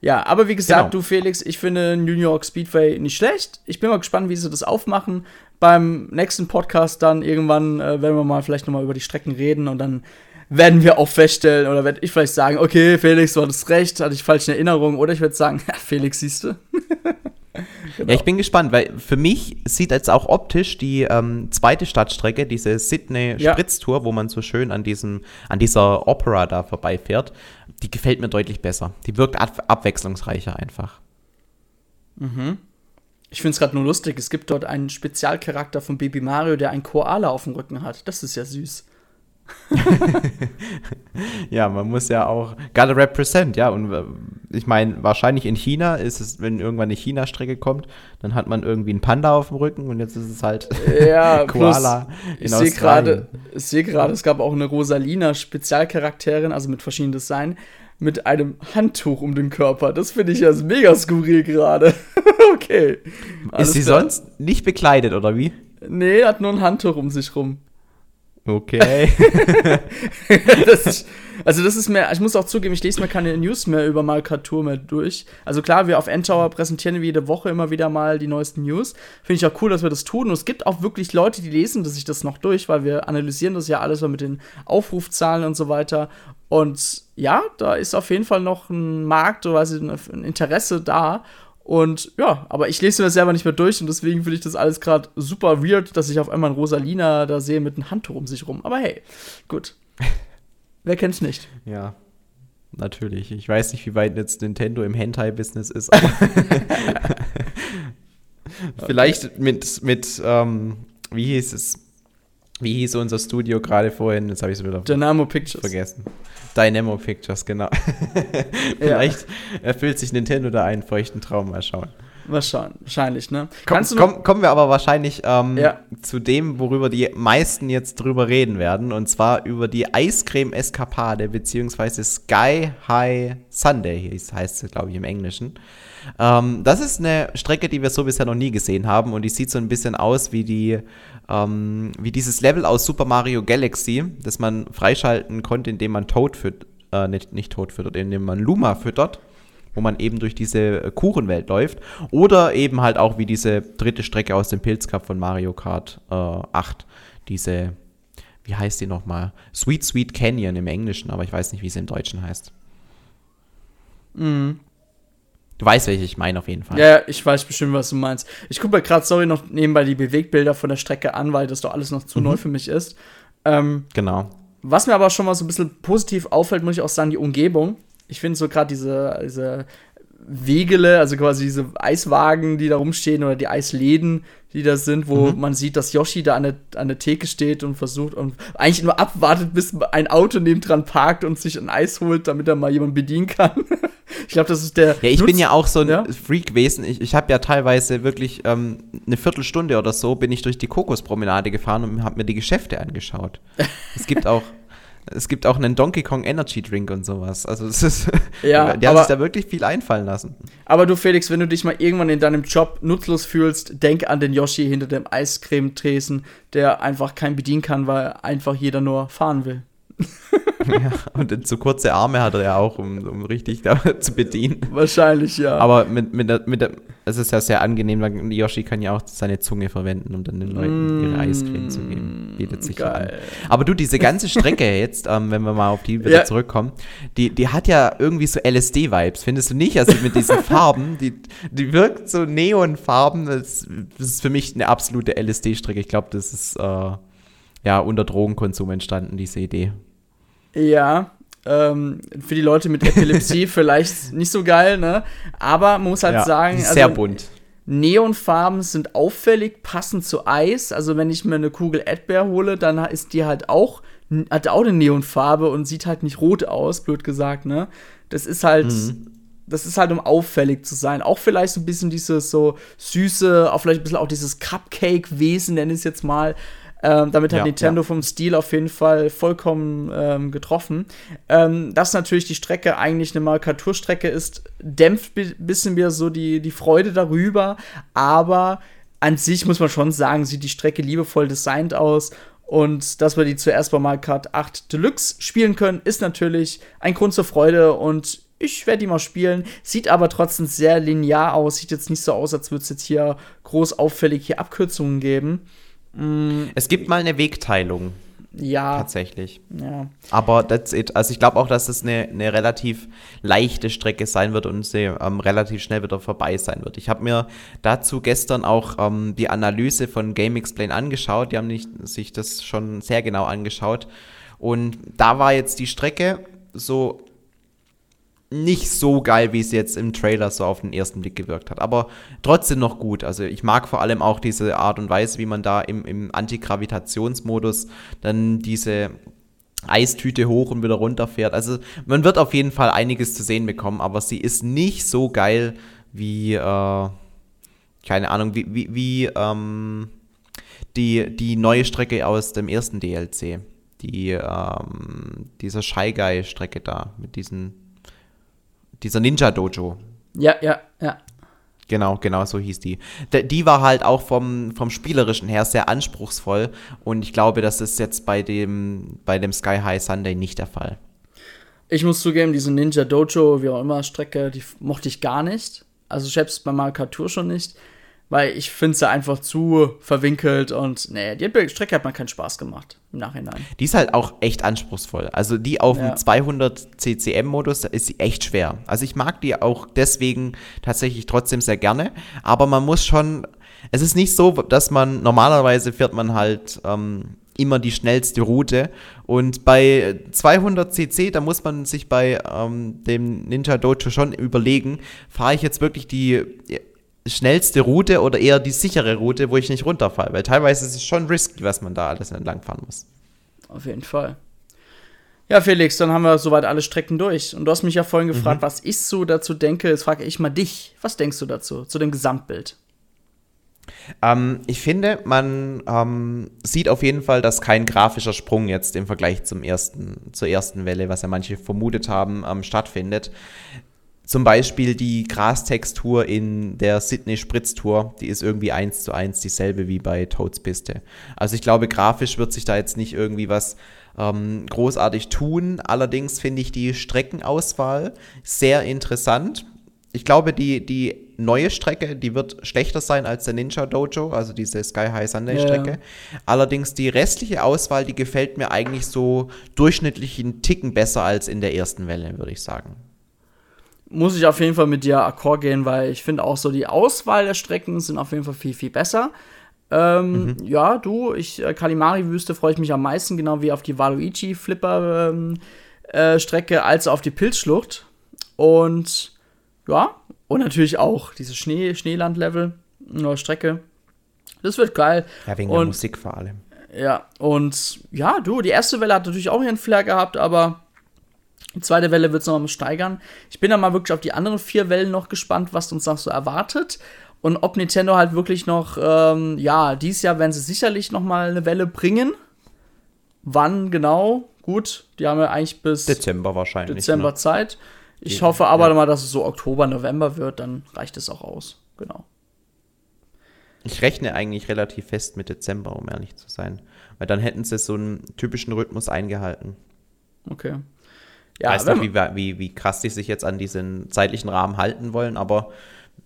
Speaker 1: Ja, aber wie gesagt, genau. du Felix, ich finde New York Speedway nicht schlecht. Ich bin mal gespannt, wie sie das aufmachen. Beim nächsten Podcast dann irgendwann äh, werden wir mal vielleicht noch mal über die Strecken reden und dann werden wir auch feststellen oder werde ich vielleicht sagen, okay, Felix, du hattest recht, hatte ich falsche Erinnerungen oder ich werde sagen, Felix, siehst du.
Speaker 2: genau. Ja, ich bin gespannt, weil für mich sieht jetzt auch optisch die ähm, zweite Stadtstrecke, diese Sydney-Spritztour, ja. wo man so schön an, diesem, an dieser Opera da vorbeifährt, die gefällt mir deutlich besser. Die wirkt ab abwechslungsreicher einfach.
Speaker 1: Mhm. Ich finde es gerade nur lustig, es gibt dort einen Spezialcharakter von Baby Mario, der einen Koala auf dem Rücken hat. Das ist ja süß.
Speaker 2: ja, man muss ja auch gotta represent, ja. Und äh, ich meine, wahrscheinlich in China ist es, wenn irgendwann eine China-Strecke kommt, dann hat man irgendwie einen Panda auf dem Rücken und jetzt ist es halt
Speaker 1: ja, Koala. ich sehe gerade, ich sehe gerade, es gab auch eine Rosalina Spezialcharakterin, also mit verschiedenen Design, mit einem Handtuch um den Körper. Das finde ich ja mega skurril gerade. okay.
Speaker 2: Ist sie sonst nicht bekleidet oder wie?
Speaker 1: Nee, hat nur ein Handtuch um sich rum.
Speaker 2: Okay.
Speaker 1: das ist, also das ist mehr, ich muss auch zugeben, ich lese mir keine News mehr über Malkatur mehr durch. Also klar, wir auf Endtower präsentieren jede Woche immer wieder mal die neuesten News. Finde ich auch cool, dass wir das tun. Und es gibt auch wirklich Leute, die lesen sich das noch durch, weil wir analysieren das ja alles mit den Aufrufzahlen und so weiter. Und ja, da ist auf jeden Fall noch ein Markt oder ein Interesse da. Und ja, aber ich lese mir das selber nicht mehr durch und deswegen finde ich das alles gerade super weird, dass ich auf einmal einen Rosalina da sehe mit einem Handtuch um sich rum. Aber hey, gut. Wer kennt's nicht?
Speaker 2: Ja, natürlich. Ich weiß nicht, wie weit jetzt Nintendo im Hentai-Business ist. Vielleicht okay. mit, mit ähm, wie hieß es? Wie hieß unser Studio gerade vorhin? Jetzt habe ich es wieder
Speaker 1: Dynamo Pictures.
Speaker 2: vergessen. Dynamo Pictures, genau. Vielleicht erfüllt sich Nintendo da einen feuchten Traum. Mal schauen.
Speaker 1: Schauen, wahrscheinlich, ne?
Speaker 2: Komm, komm, kommen wir aber wahrscheinlich ähm, ja. zu dem, worüber die meisten jetzt drüber reden werden, und zwar über die Eiscreme-Eskapade, beziehungsweise Sky High Sunday, heißt es, glaube ich, im Englischen. Ähm, das ist eine Strecke, die wir so bisher noch nie gesehen haben, und die sieht so ein bisschen aus wie die ähm, wie dieses Level aus Super Mario Galaxy, das man freischalten konnte, indem man Toad füttert, äh, nicht, nicht Toad füttert, indem man Luma füttert, wo man eben durch diese äh, Kuchenwelt läuft. Oder eben halt auch wie diese dritte Strecke aus dem Pilzcup von Mario Kart äh, 8. Diese, wie heißt die nochmal? Sweet Sweet Canyon im Englischen, aber ich weiß nicht, wie sie im Deutschen heißt.
Speaker 1: Mhm.
Speaker 2: Du weißt, welche ich meine auf jeden Fall.
Speaker 1: Ja, ich weiß bestimmt, was du meinst. Ich gucke mir gerade, sorry, noch nebenbei die Bewegbilder von der Strecke an, weil das doch alles noch zu mhm. neu für mich ist. Ähm,
Speaker 2: genau.
Speaker 1: Was mir aber schon mal so ein bisschen positiv auffällt, muss ich auch sagen, die Umgebung. Ich finde so gerade diese, diese Wegele, also quasi diese Eiswagen, die da rumstehen oder die Eisläden, die da sind, wo mhm. man sieht, dass Yoshi da an der, an der Theke steht und versucht und eigentlich nur abwartet, bis ein Auto nebendran parkt und sich ein Eis holt, damit er mal jemanden bedienen kann. ich glaube, das ist der.
Speaker 2: Ja, ich Nutz bin ja auch so ein ja? Freak gewesen. Ich, ich habe ja teilweise wirklich ähm, eine Viertelstunde oder so bin ich durch die Kokospromenade gefahren und habe mir die Geschäfte angeschaut. es gibt auch es gibt auch einen Donkey Kong Energy Drink und sowas. Also es ist,
Speaker 1: ja,
Speaker 2: die haben sich da wirklich viel einfallen lassen.
Speaker 1: Aber du Felix, wenn du dich mal irgendwann in deinem Job nutzlos fühlst, denk an den Yoshi hinter dem Eiscremetresen, der einfach kein bedienen kann, weil einfach jeder nur fahren will.
Speaker 2: ja, und zu kurze Arme hat er ja auch, um, um richtig da zu bedienen.
Speaker 1: Wahrscheinlich, ja.
Speaker 2: Aber mit, mit, der, mit der, es ist ja sehr angenehm, weil Yoshi kann ja auch seine Zunge verwenden, um dann den Leuten ihre Eiscreme zu geben. Bietet sich Geil. an. Aber du, diese ganze Strecke jetzt, ähm, wenn wir mal auf die wieder ja. zurückkommen, die, die hat ja irgendwie so LSD-Vibes, findest du nicht? Also mit diesen Farben, die, die wirkt so Neonfarben. Das, das ist für mich eine absolute LSD-Strecke. Ich glaube, das ist äh, ja unter Drogenkonsum entstanden, diese Idee.
Speaker 1: Ja, ähm, für die Leute mit Epilepsie vielleicht nicht so geil, ne? Aber man muss halt ja, sagen,
Speaker 2: also, sehr bunt.
Speaker 1: Neonfarben sind auffällig, passend zu Eis. Also wenn ich mir eine Kugel Erdbeer hole, dann ist die halt auch hat auch eine Neonfarbe und sieht halt nicht rot aus, blöd gesagt, ne? Das ist halt mhm. das ist halt um auffällig zu sein. Auch vielleicht so ein bisschen dieses so süße, auch vielleicht ein bisschen auch dieses Cupcake Wesen, nenne ich es jetzt mal. Ähm, damit hat ja, Nintendo ja. vom Stil auf jeden Fall vollkommen ähm, getroffen. Ähm, dass natürlich die Strecke eigentlich eine Markaturstrecke ist, dämpft ein bisschen wieder so die, die Freude darüber. Aber an sich muss man schon sagen, sieht die Strecke liebevoll designt aus. Und dass wir die zuerst bei Mario Kart 8 Deluxe spielen können, ist natürlich ein Grund zur Freude und ich werde die mal spielen. Sieht aber trotzdem sehr linear aus. Sieht jetzt nicht so aus, als würde es jetzt hier groß auffällig hier Abkürzungen geben.
Speaker 2: Mm. Es gibt mal eine Wegteilung.
Speaker 1: Ja.
Speaker 2: Tatsächlich.
Speaker 1: Ja.
Speaker 2: Aber that's it. Also ich glaube auch, dass es eine, eine relativ leichte Strecke sein wird und sie ähm, relativ schnell wieder vorbei sein wird. Ich habe mir dazu gestern auch ähm, die Analyse von Game Explain angeschaut. Die haben nicht, sich das schon sehr genau angeschaut. Und da war jetzt die Strecke so nicht so geil, wie es jetzt im Trailer so auf den ersten Blick gewirkt hat. Aber trotzdem noch gut. Also ich mag vor allem auch diese Art und Weise, wie man da im, im Antigravitationsmodus dann diese Eistüte hoch und wieder runter fährt. Also man wird auf jeden Fall einiges zu sehen bekommen, aber sie ist nicht so geil wie, äh, keine Ahnung, wie, wie, wie ähm, die, die neue Strecke aus dem ersten DLC. Die, ähm, dieser Shy Guy-Strecke da mit diesen dieser Ninja Dojo.
Speaker 1: Ja, ja, ja.
Speaker 2: Genau, genau, so hieß die. Die war halt auch vom, vom Spielerischen her sehr anspruchsvoll und ich glaube, das ist jetzt bei dem, bei dem Sky High Sunday nicht der Fall.
Speaker 1: Ich muss zugeben, diese Ninja Dojo, wie auch immer, Strecke, die mochte ich gar nicht. Also selbst bei Mario Tour schon nicht weil ich finde sie einfach zu verwinkelt und nee, die Strecke hat mir keinen Spaß gemacht im Nachhinein.
Speaker 2: Die ist halt auch echt anspruchsvoll. Also die auf ja. dem 200 CCM-Modus, da ist sie echt schwer. Also ich mag die auch deswegen tatsächlich trotzdem sehr gerne, aber man muss schon, es ist nicht so, dass man, normalerweise fährt man halt ähm, immer die schnellste Route. Und bei 200 cc, da muss man sich bei ähm, dem Ninja Dojo schon überlegen, fahre ich jetzt wirklich die schnellste Route oder eher die sichere Route, wo ich nicht runterfalle. Weil teilweise ist es schon risky, was man da alles entlangfahren muss.
Speaker 1: Auf jeden Fall. Ja, Felix, dann haben wir soweit alle Strecken durch. Und du hast mich ja vorhin gefragt, mhm. was ich so dazu denke. Jetzt frage ich mal dich. Was denkst du dazu, zu dem Gesamtbild?
Speaker 2: Ähm, ich finde, man ähm, sieht auf jeden Fall, dass kein grafischer Sprung jetzt im Vergleich zum ersten, zur ersten Welle, was ja manche vermutet haben, ähm, stattfindet. Zum Beispiel die Grastextur in der Sydney Spritztour, die ist irgendwie eins zu eins dieselbe wie bei Toads Piste. Also ich glaube, grafisch wird sich da jetzt nicht irgendwie was ähm, großartig tun. Allerdings finde ich die Streckenauswahl sehr interessant. Ich glaube, die, die neue Strecke, die wird schlechter sein als der Ninja Dojo, also diese Sky High Sunday Strecke. Ja. Allerdings die restliche Auswahl, die gefällt mir eigentlich so durchschnittlich einen Ticken besser als in der ersten Welle, würde ich sagen
Speaker 1: muss ich auf jeden Fall mit dir akkord gehen, weil ich finde auch so die Auswahl der Strecken sind auf jeden Fall viel, viel besser. Ähm, mhm. Ja, du, ich, äh, Kalimari-Wüste freue ich mich am meisten, genau wie auf die Waluigi-Flipper-Strecke, ähm, äh, als auf die Pilzschlucht. Und ja, und natürlich auch diese Schnee, Schneeland-Level, neue Strecke. Das wird geil.
Speaker 2: Ja, wegen
Speaker 1: und,
Speaker 2: der Musik vor allem.
Speaker 1: Ja, und ja, du, die erste Welle hat natürlich auch ihren Flair gehabt, aber die zweite Welle wird es nochmal steigern. Ich bin dann mal wirklich auf die anderen vier Wellen noch gespannt, was uns noch so erwartet. Und ob Nintendo halt wirklich noch, ähm, ja, dieses Jahr werden sie sicherlich noch mal eine Welle bringen. Wann genau? Gut, die haben ja eigentlich bis
Speaker 2: Dezember wahrscheinlich.
Speaker 1: Dezember ne? Zeit. Ich ja, hoffe aber ja. mal, dass es so Oktober, November wird, dann reicht es auch aus. Genau.
Speaker 2: Ich rechne eigentlich relativ fest mit Dezember, um ehrlich zu sein. Weil dann hätten sie so einen typischen Rhythmus eingehalten.
Speaker 1: Okay.
Speaker 2: Ja, weiß nicht, wie, wie, wie krass die sich jetzt an diesen zeitlichen Rahmen halten wollen, aber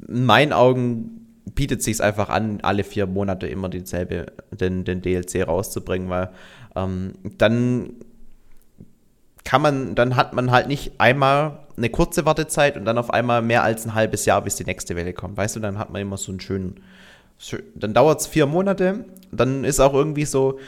Speaker 2: in meinen Augen bietet sich einfach an, alle vier Monate immer dieselbe, den, den DLC rauszubringen, weil ähm, dann kann man, dann hat man halt nicht einmal eine kurze Wartezeit und dann auf einmal mehr als ein halbes Jahr, bis die nächste Welle kommt. Weißt du, dann hat man immer so einen schönen, dann dauert es vier Monate, dann ist auch irgendwie so,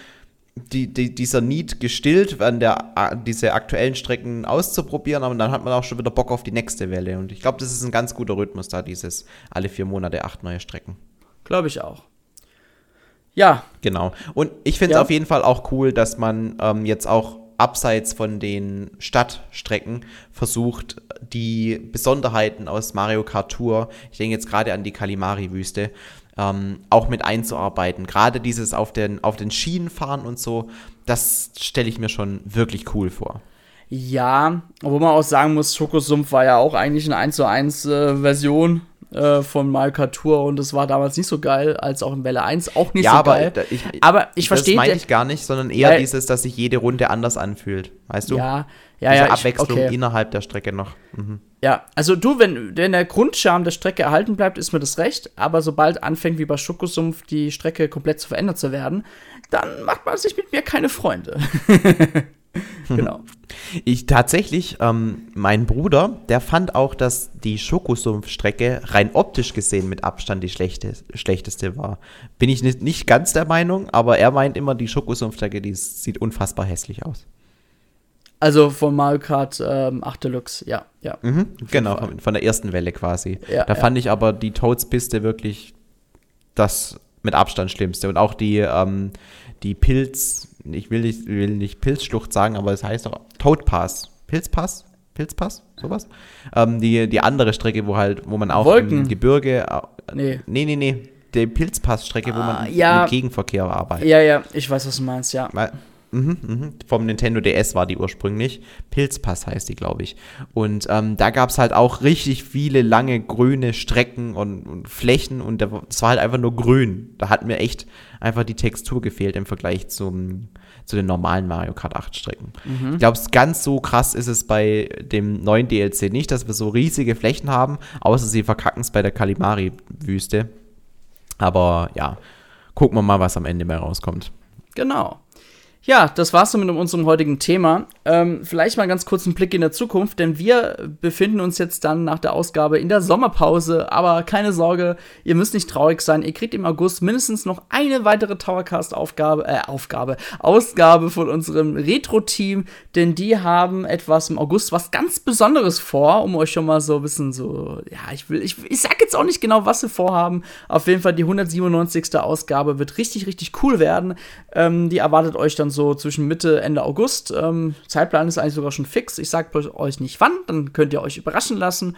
Speaker 2: die, die, dieser Need gestillt, an der, diese aktuellen Strecken auszuprobieren, aber dann hat man auch schon wieder Bock auf die nächste Welle. Und ich glaube, das ist ein ganz guter Rhythmus da, dieses alle vier Monate acht neue Strecken.
Speaker 1: Glaube ich auch. Ja.
Speaker 2: Genau. Und ich finde es ja. auf jeden Fall auch cool, dass man ähm, jetzt auch abseits von den Stadtstrecken versucht, die Besonderheiten aus Mario Kart Tour, ich denke jetzt gerade an die Kalimari-Wüste, ähm, auch mit einzuarbeiten. Gerade dieses auf den, auf den Schienen fahren und so, das stelle ich mir schon wirklich cool vor.
Speaker 1: Ja, obwohl man auch sagen muss, Schokosumpf war ja auch eigentlich eine 1 zu 1 äh, Version äh, von Tour und es war damals nicht so geil, als auch in Welle 1 auch nicht ja, so aber geil. Da,
Speaker 2: ich, aber ich verstehe. Das meine ich gar nicht, sondern eher dieses, dass sich jede Runde anders anfühlt. Weißt du?
Speaker 1: Ja, ja,
Speaker 2: Diese
Speaker 1: ja.
Speaker 2: Abwechslung okay. innerhalb der Strecke noch. Mhm.
Speaker 1: Ja, also du, wenn, wenn der Grundcharme der Strecke erhalten bleibt, ist mir das recht. Aber sobald anfängt, wie bei Schokosumpf, die Strecke komplett zu verändert zu werden, dann macht man sich mit mir keine Freunde.
Speaker 2: genau. Ich tatsächlich, ähm, mein Bruder, der fand auch, dass die Schokosumpfstrecke rein optisch gesehen mit Abstand die schlechte, schlechteste war. Bin ich nicht, nicht ganz der Meinung, aber er meint immer, die Schokosumpfstrecke, die sieht unfassbar hässlich aus.
Speaker 1: Also von Mario Kart ähm, 8 Deluxe, ja, ja.
Speaker 2: Mhm, genau, von, von, der ersten Welle quasi. Ja, da ja. fand ich aber die Toads-Piste wirklich das mit Abstand schlimmste. Und auch die, ähm, die Pilz, ich will nicht, will nicht Pilzschlucht sagen, aber es heißt auch Toad Pass. Pilzpass? Pilzpass? Sowas? Ähm, die, die andere Strecke, wo halt, wo man auch
Speaker 1: Wolken.
Speaker 2: im Gebirge. Äh, nee. Nee, nee, nee. Die Pilzpass-Strecke, wo man
Speaker 1: ah, ja.
Speaker 2: im Gegenverkehr arbeitet.
Speaker 1: Ja, ja, ich weiß, was du meinst, ja.
Speaker 2: Weil, Mhm, mhm. Vom Nintendo DS war die ursprünglich. Pilzpass heißt die, glaube ich. Und ähm, da gab es halt auch richtig viele lange grüne Strecken und, und Flächen und es war halt einfach nur grün. Da hat mir echt einfach die Textur gefehlt im Vergleich zum, zu den normalen Mario Kart 8 Strecken. Mhm. Ich glaube, ganz so krass ist es bei dem neuen DLC nicht, dass wir so riesige Flächen haben, außer sie verkacken es bei der Kalimari-Wüste. Aber ja, gucken wir mal, was am Ende mehr rauskommt.
Speaker 1: Genau. Ja, das war's mit unserem heutigen Thema. Ähm, vielleicht mal ganz kurz einen Blick in der Zukunft, denn wir befinden uns jetzt dann nach der Ausgabe in der Sommerpause. Aber keine Sorge, ihr müsst nicht traurig sein. Ihr kriegt im August mindestens noch eine weitere Towercast-Aufgabe, äh, Aufgabe, Ausgabe von unserem Retro-Team, denn die haben etwas im August was ganz Besonderes vor, um euch schon mal so ein bisschen so, ja, ich will, ich, ich sag jetzt auch nicht genau, was sie vorhaben. Auf jeden Fall die 197. Ausgabe wird richtig, richtig cool werden. Ähm, die erwartet euch dann so zwischen Mitte, Ende August. Ähm, Zeitplan ist eigentlich sogar schon fix. Ich sage euch nicht wann, dann könnt ihr euch überraschen lassen.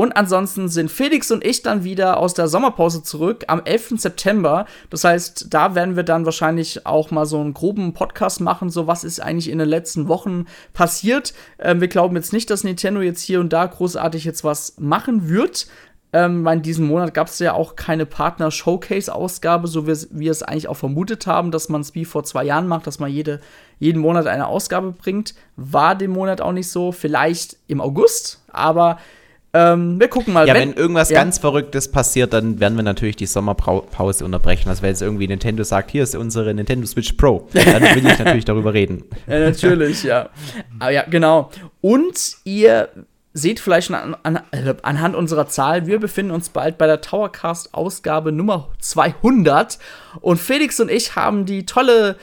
Speaker 1: Und ansonsten sind Felix und ich dann wieder aus der Sommerpause zurück am 11. September. Das heißt, da werden wir dann wahrscheinlich auch mal so einen groben Podcast machen, so was ist eigentlich in den letzten Wochen passiert. Ähm, wir glauben jetzt nicht, dass Nintendo jetzt hier und da großartig jetzt was machen wird. Ähm, in diesem Monat gab es ja auch keine Partner-Showcase-Ausgabe, so wie wir es eigentlich auch vermutet haben, dass man es wie vor zwei Jahren macht, dass man jede, jeden Monat eine Ausgabe bringt. War dem Monat auch nicht so, vielleicht im August, aber ähm, wir gucken mal.
Speaker 2: Ja, wenn, wenn irgendwas ja. ganz Verrücktes passiert, dann werden wir natürlich die Sommerpause unterbrechen. Also wenn jetzt irgendwie Nintendo sagt, hier ist unsere Nintendo Switch Pro, dann will ich natürlich darüber reden.
Speaker 1: Ja, natürlich, ja. Aber ja, genau. Und ihr seht vielleicht schon an, an, anhand unserer Zahl, wir befinden uns bald bei der Towercast-Ausgabe Nummer 200 und Felix und ich haben die tolle,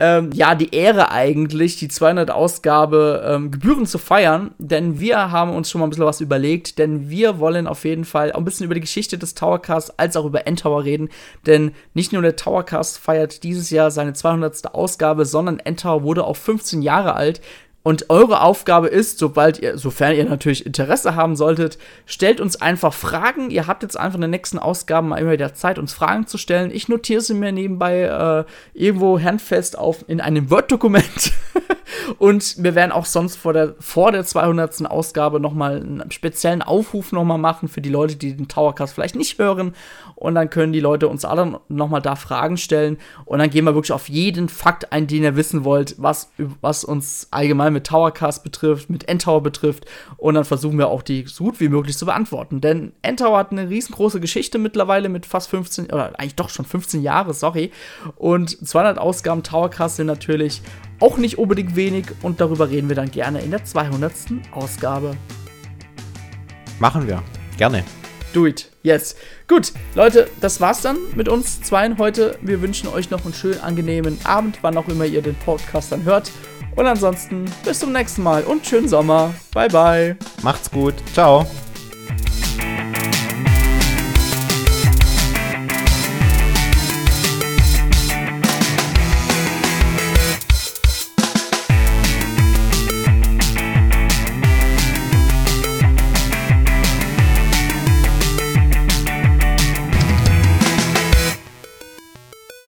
Speaker 1: ähm, ja, die Ehre eigentlich, die 200 Ausgabe ähm, Gebühren zu feiern, denn wir haben uns schon mal ein bisschen was überlegt, denn wir wollen auf jeden Fall auch ein bisschen über die Geschichte des Towercasts als auch über Endtower reden, denn nicht nur der Towercast feiert dieses Jahr seine 200. Ausgabe, sondern Endtower wurde auch 15 Jahre alt. Und eure Aufgabe ist, sobald ihr, sofern ihr natürlich Interesse haben solltet, stellt uns einfach Fragen. Ihr habt jetzt einfach in den nächsten Ausgaben mal immer wieder Zeit, uns Fragen zu stellen. Ich notiere sie mir nebenbei äh, irgendwo handfest auf in einem Word-Dokument. Und wir werden auch sonst vor der, vor der 200. Ausgabe nochmal einen speziellen Aufruf nochmal machen für die Leute, die den Towercast vielleicht nicht hören. Und dann können die Leute uns alle nochmal da Fragen stellen. Und dann gehen wir wirklich auf jeden Fakt ein, den ihr wissen wollt, was, was uns allgemein mit Towercast betrifft, mit Endtower betrifft. Und dann versuchen wir auch die so gut wie möglich zu beantworten. Denn Endtower hat eine riesengroße Geschichte mittlerweile mit fast 15, oder eigentlich doch schon 15 Jahre, sorry. Und 200 Ausgaben Towercast sind natürlich auch nicht unbedingt wenig und darüber reden wir dann gerne in der 200. Ausgabe.
Speaker 2: Machen wir. Gerne.
Speaker 1: Do it. Yes. Gut, Leute, das war's dann mit uns zweien heute. Wir wünschen euch noch einen schönen, angenehmen Abend, wann auch immer ihr den Podcast dann hört. Und ansonsten bis zum nächsten Mal und schönen Sommer. Bye, bye.
Speaker 2: Macht's gut. Ciao.